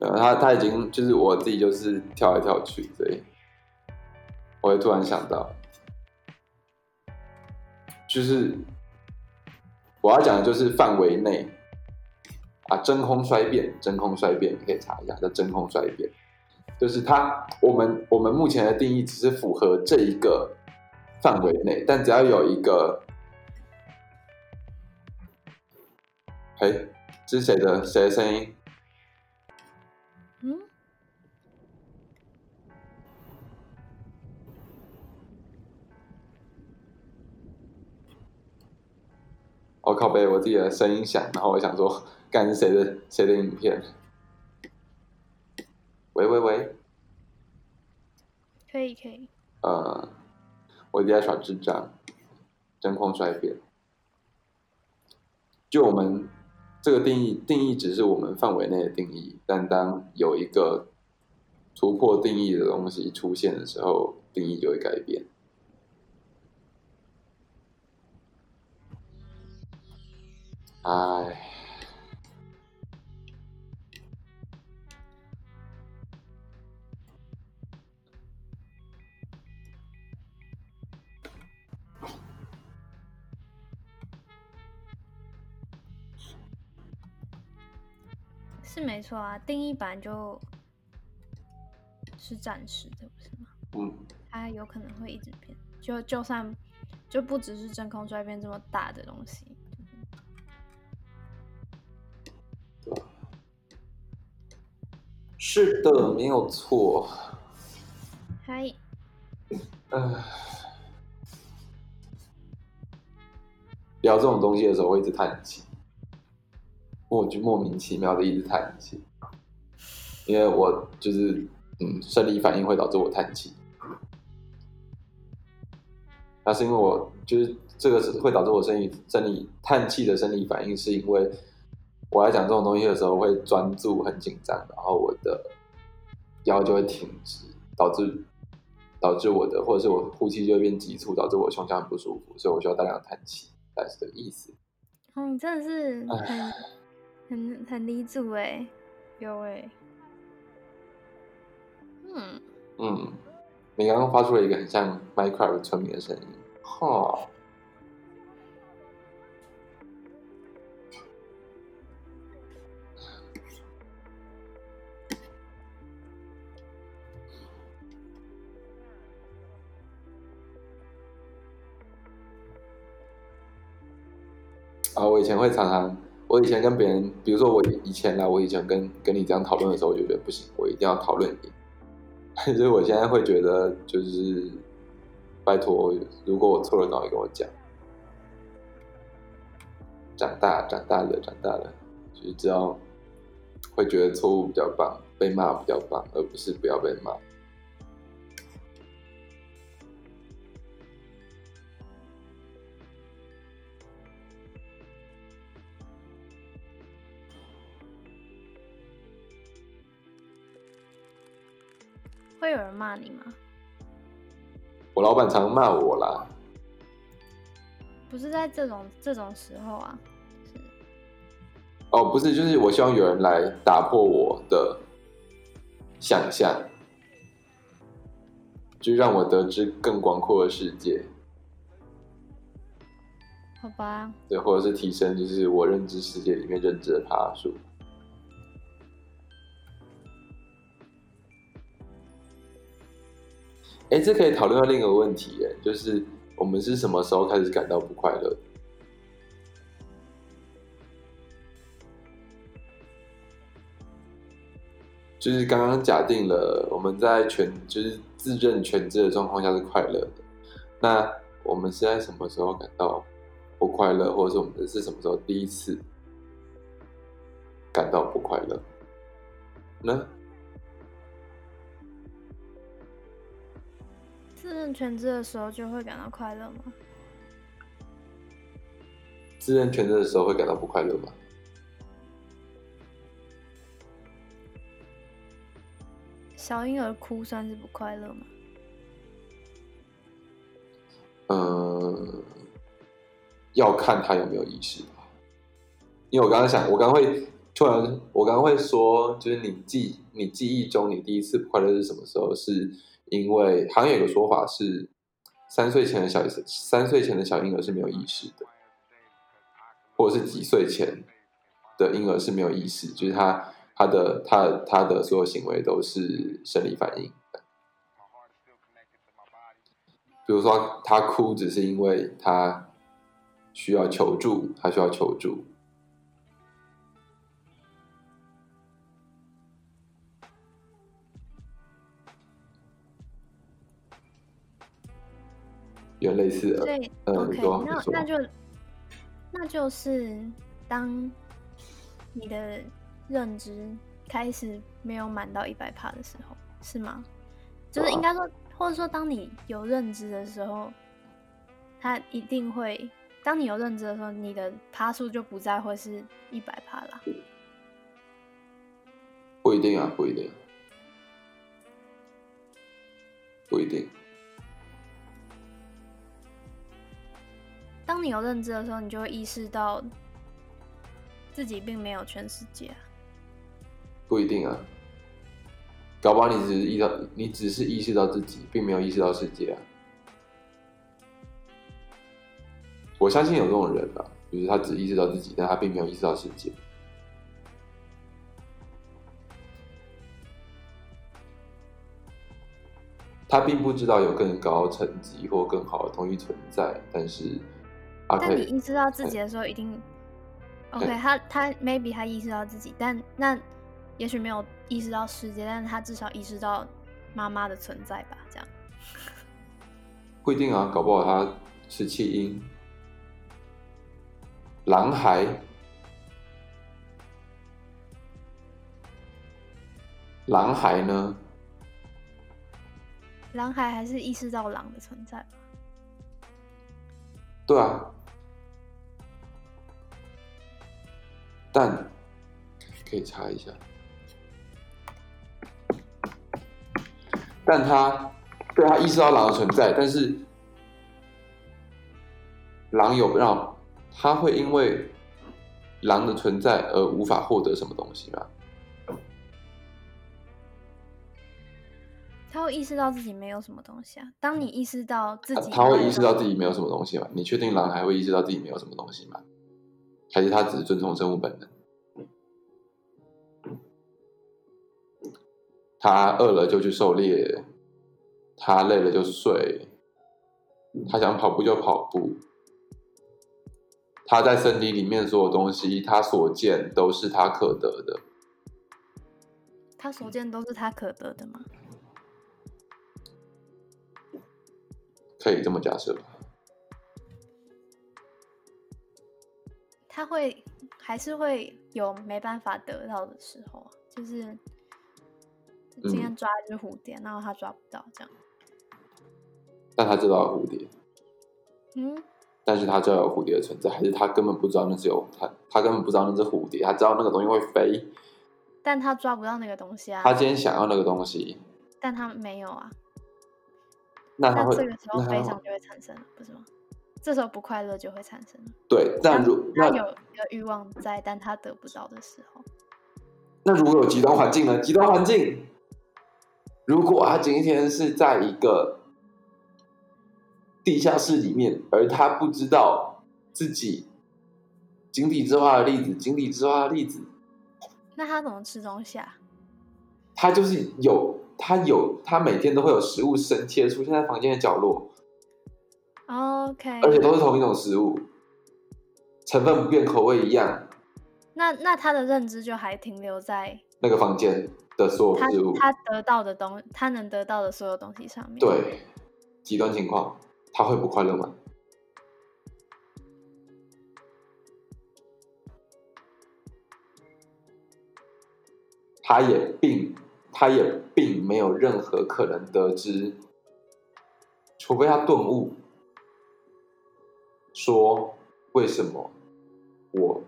Speaker 2: 呃，他他已经就是我自己就是跳来跳去，所以我会突然想到，就是我要讲的就是范围内啊，真空衰变，真空衰变，你可以查一下，叫真空衰变，就是它我们我们目前的定义只是符合这一个范围内，但只要有一个，嘿，这是谁的谁的声音？我、靠背，我自己的声音响，然后我想说，干是谁的谁的影片？喂喂喂，
Speaker 1: 可以可以。
Speaker 2: 呃，我一直在耍智障，真空衰变。就我们这个定义，定义只是我们范围内的定义，但当有一个突破定义的东西出现的时候，定义就会改变。哎，
Speaker 1: 是没错啊，定义版就是暂时的，不是吗？
Speaker 2: 嗯，
Speaker 1: 它有可能会一直变，就就算就不只是真空衰变这么大的东西。
Speaker 2: 是的，没有错。
Speaker 1: 嗨，
Speaker 2: 唉，聊这种东西的时候我一直叹气，我就莫名其妙的一直叹气，因为我就是嗯，生理反应会导致我叹气。那是因为我就是这个是会导致我生理生理叹气的生理反应，是因为我在讲这种东西的时候会专注很紧张，然后我的腰就会挺直，导致导致我的或者是我呼吸就会变急促，导致我胸腔很不舒服，所以我需要大量叹气，大概是这个意思。
Speaker 1: 哦，你真的是很很很理主哎，有哎，嗯，
Speaker 2: 嗯，你刚刚发出了一个很像 Minecraft 村民的声音，哈。以前会常常，我以前跟别人，比如说我以前啦，我以前跟跟你这样讨论的时候，我就觉得不行，我一定要讨论你。所 (laughs) 以我现在会觉得，就是拜托，如果我错了，赶快跟我讲。长大，长大了，长大了，就是知道会觉得错误比较棒，被骂比较棒，而不是不要被骂。
Speaker 1: 会有人骂你吗？
Speaker 2: 我老板常骂我啦，
Speaker 1: 不是在这种这种时候啊，是
Speaker 2: 哦，不是，就是我希望有人来打破我的想象，就让我得知更广阔的世界，
Speaker 1: 好吧？
Speaker 2: 对，或者是提升就是我认知世界里面认知的爬数。哎，这可以讨论到另一个问题，耶，就是我们是什么时候开始感到不快乐？就是刚刚假定了我们在全就是自认全知的状况下是快乐的，那我们是在什么时候感到不快乐，或者是我们是什么时候第一次感到不快乐呢？
Speaker 1: 自认全职的时候就会感到快乐吗？
Speaker 2: 自认全职的时候会感到不快乐吗？
Speaker 1: 小婴儿哭算是不快乐吗？
Speaker 2: 嗯，要看他有没有意识吧。因为我刚刚想，我刚刚会突然，我刚刚会说，就是你记你记忆中你第一次不快乐是什么时候？是因为好像有个说法是，三岁前的小三岁前的小婴儿是没有意识的，或者是几岁前的婴儿是没有意识，就是他他的他他的所有行为都是生理反应。比如说，他哭只是因为他需要求助，他需要求助。有类似的，
Speaker 1: 对
Speaker 2: 嗯
Speaker 1: ，，OK，那那就那就是当你的认知开始没有满到一百帕的时候，是吗？就是应该说，或者说，当你有认知的时候，它一定会，当你有认知的时候，你的趴数就不再会是一百帕啦。
Speaker 2: 不一定啊，不一定，不一定。
Speaker 1: 当你有认知的时候，你就会意识到自己并没有全世界。
Speaker 2: 不一定啊，搞不好你只是意到你只是意识到自己，并没有意识到世界啊。我相信有这种人啊，就是他只意识到自己，但他并没有意识到世界。他并不知道有更高层级或更好的同一存在，但是。阿
Speaker 1: 但你意识到自己的时候，一定 OK
Speaker 2: 对
Speaker 1: 他他 maybe 他意识到自己，但那也许没有意识到世界，但是他至少意识到妈妈的存在吧？这样
Speaker 2: 不一定啊，搞不好他是弃婴、狼孩、狼孩呢？
Speaker 1: 狼孩还是意识到狼的存在吧？
Speaker 2: 对啊，但可以查一下，但他对他意识到狼的存在，但是狼有让他会因为狼的存在而无法获得什么东西吗？
Speaker 1: 他会意识到自己没有什么东西啊。当你意识到自己，
Speaker 2: 他会意识到自己没有什么东西吗？你确定狼还会意识到自己没有什么东西吗？还是他只是遵从生物本能？他饿了就去狩猎，他累了就睡，他想跑步就跑步。他在森林里面所有东西，他所见都是他可得的。
Speaker 1: 他所见都是他可得的吗？
Speaker 2: 可以这么假设吧？
Speaker 1: 他会还是会有没办法得到的时候啊，就是今天抓一只蝴蝶，然后他抓不到，这样。
Speaker 2: 但他知道有蝴蝶，
Speaker 1: 嗯，
Speaker 2: 但是他知道有蝴蝶的存在，还是他根本不知道那是有他，他根本不知道那只蝴蝶，他知道那个东西会飞，
Speaker 1: 但他抓不到那个东西啊。
Speaker 2: 他今天想要那个东西，
Speaker 1: 但他没有啊。
Speaker 2: 那他会，
Speaker 1: 那这个时候
Speaker 2: 那他会
Speaker 1: 悲伤就会产生了，不是吗？这时候不快乐就会产生了。
Speaker 2: 对，但如那
Speaker 1: 他有一个欲望在，但他得不到的时候，
Speaker 2: 那如果有极端环境呢？极端环境，如果他今天是在一个地下室里面，而他不知道自己井底之蛙的例子，井底之蛙的例子，
Speaker 1: 那他怎么吃东西啊？
Speaker 2: 他就是有，他有，他每天都会有食物生切出现在房间的角落，
Speaker 1: OK，
Speaker 2: 而且都是同一种食物，成分不变，口味一样，
Speaker 1: 那那他的认知就还停留在
Speaker 2: 那个房间的所有事物，
Speaker 1: 他得到的东，他能得到的所有东西上面。，
Speaker 2: 对，极端情况，他会不快乐吗？他也并他也并没有任何可能得知，除非他顿悟，说为什么我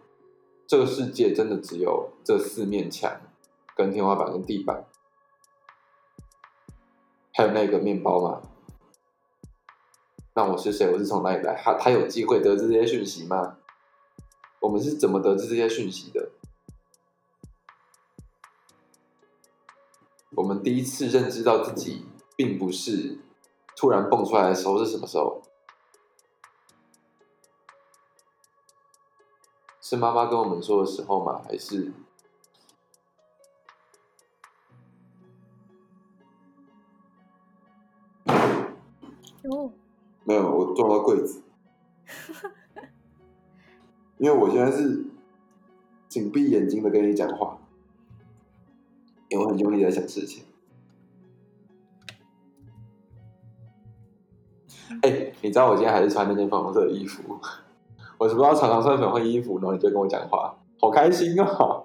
Speaker 2: 这个世界真的只有这四面墙、跟天花板、跟地板，还有那个面包吗？那我是谁？我是从哪里来？他他有机会得知这些讯息吗？我们是怎么得知这些讯息的？我们第一次认知到自己并不是突然蹦出来的时候是什么时候？是妈妈跟我们说的时候吗？还是
Speaker 1: 哦，
Speaker 2: 没有？我撞到柜子，(laughs) 因为我现在是紧闭眼睛的跟你讲话，因为我很用力在想事情。哎、你知道我今天还是穿那件粉红色的衣服，我是不是要常常穿粉红衣服，然后你就跟我讲话，好开心哦！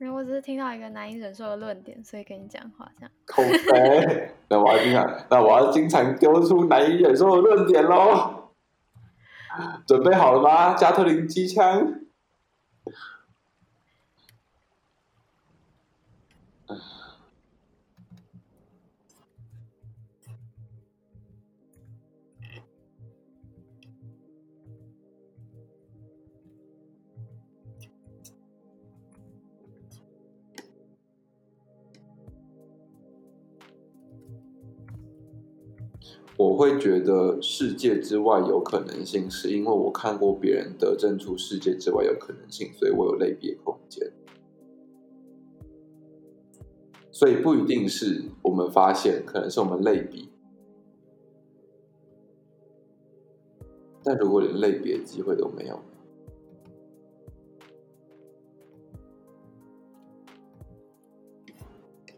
Speaker 1: 因为我只是听到一个难以忍受的论点，所以跟你讲话这样。
Speaker 2: 口碑，那我要经常，那我要经常丢出难以忍受的论点喽。准备好了吗？加特林机枪。我会觉得世界之外有可能性，是因为我看过别人得证出世界之外有可能性，所以我有类别空间。所以不一定是我们发现，可能是我们类比。但如果连类别机会都没有，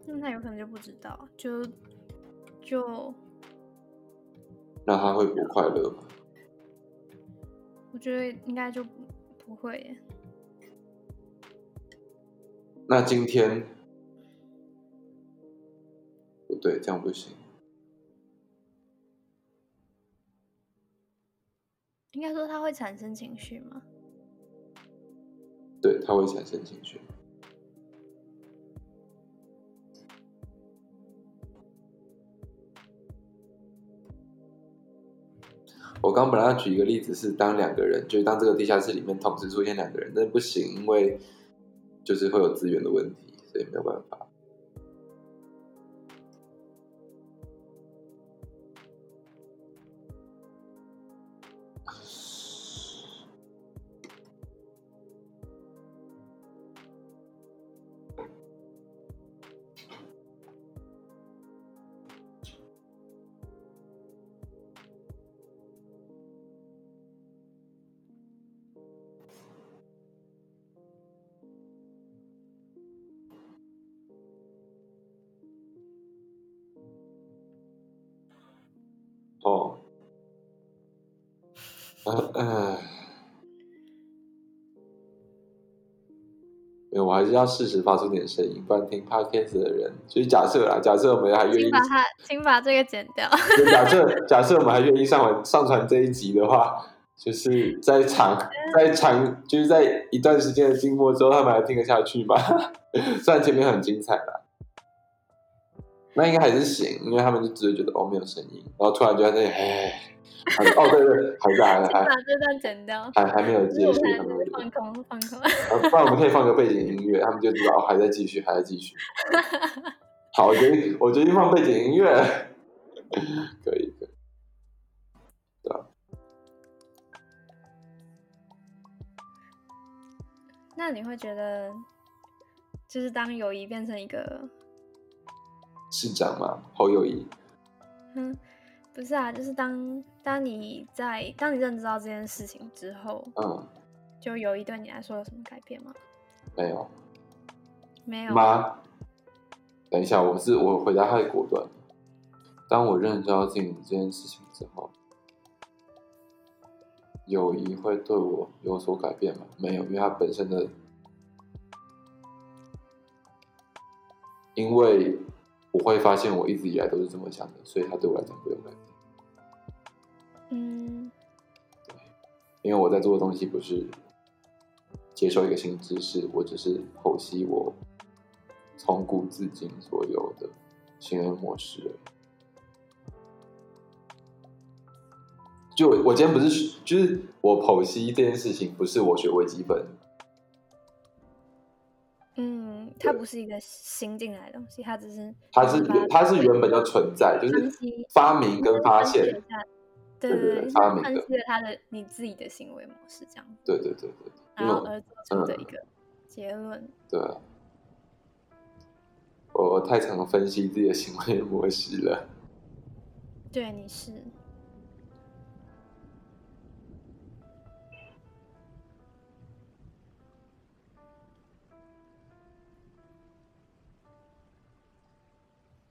Speaker 1: 那有可能就不知道，就就
Speaker 2: 那他会不快乐吗？
Speaker 1: 我觉得应该就不不会耶。
Speaker 2: 那今天不对，这样不行。
Speaker 1: 应该说他会产生情绪吗？
Speaker 2: 对，他会产生情绪。我刚本来要举一个例子是，当两个人，就是当这个地下室里面同时出现两个人，但不行，因为就是会有资源的问题，所以没有办法。是要适时发出点声音，不然听 podcast 的人，就是假设啦，假设我们还愿意
Speaker 1: 请，把它，请把这个剪掉。
Speaker 2: 假设假设我们还愿意上传上传这一集的话，就是在长在长就是在一段时间的静默之后，他们还听得下去吗？(laughs) 虽然前面很精彩啦，那应该还是行，因为他们就只会觉得哦没有声音，然后突然就在那里哎，还哦对对，还在还 (laughs) 在
Speaker 1: 把这段剪掉。
Speaker 2: 还还没有结束。
Speaker 1: 放空放空。
Speaker 2: 呃不然我们可以放个背景音乐，他们就知道哦还在继续，还在继续。(laughs) 好，我决定，我决定放背景音乐，可以，可以。对啊，
Speaker 1: 那你会觉得，就是当友谊变成一个，
Speaker 2: 市长嘛，侯友谊，
Speaker 1: 嗯，不是啊，就是当当你在当你认知到这件事情之后，
Speaker 2: 嗯，
Speaker 1: 就友谊对你来说有什么改变吗？
Speaker 2: 没有
Speaker 1: 没有。
Speaker 2: 吗？等一下，我是我回答太果断了。当我认知到自己这件事情之后，友谊会对我有所改变吗？没有，因为它本身的，因为我会发现我一直以来都是这么想的，所以它对我来讲不会有改变。
Speaker 1: 嗯
Speaker 2: 因为我在做的东西不是接受一个新知识，我只是剖析我从古至今所有的行为模式。就我我今天不是，就是我剖析这件事情，不是我学微积分，
Speaker 1: 嗯，它不是一个新进来的东西，它只是
Speaker 2: 它是
Speaker 1: 把
Speaker 2: 它是原本就存在，就是发明跟发现
Speaker 1: 对
Speaker 2: 发明的
Speaker 1: 分析了他的你自己的行为模式这样，
Speaker 2: 对对对对，
Speaker 1: 然后而做出的
Speaker 2: 嗯
Speaker 1: 一个结论。
Speaker 2: 对我太常分析自己的行为模式了。
Speaker 1: 对，你是。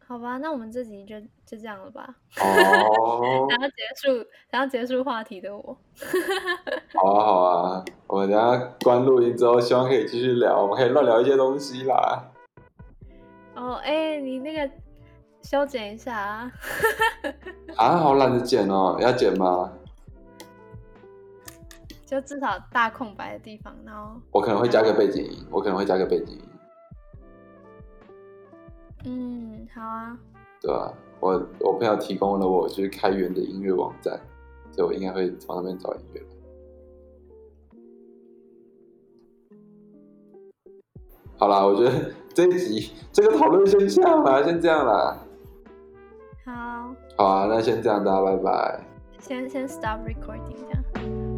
Speaker 1: 好吧，那我们这集就就这样了吧。
Speaker 2: 哦，(laughs)
Speaker 1: 想要结束，想要结束话题的我，(laughs)
Speaker 2: 好啊，好啊，我们等下关录音之后，希望可以继续聊，我们可以乱聊一些东西啦。
Speaker 1: 哦，哎、你那个修剪一下啊。(laughs)
Speaker 2: 啊，好懒得剪哦，要剪吗？
Speaker 1: 就至少大空白的地方，然后
Speaker 2: 我可能会加个背景音，我可能会加个背景音，
Speaker 1: 嗯，好啊，
Speaker 2: 对啊、我我朋友提供了我就是开源的音乐网站，所以我应该会从那边找音乐。好啦，我觉得 (laughs) 这一集这个讨论先这样啦，先这样啦。
Speaker 1: 好，
Speaker 2: 好啊，那先这样，大家拜拜。
Speaker 1: 先先 stop recording 这样。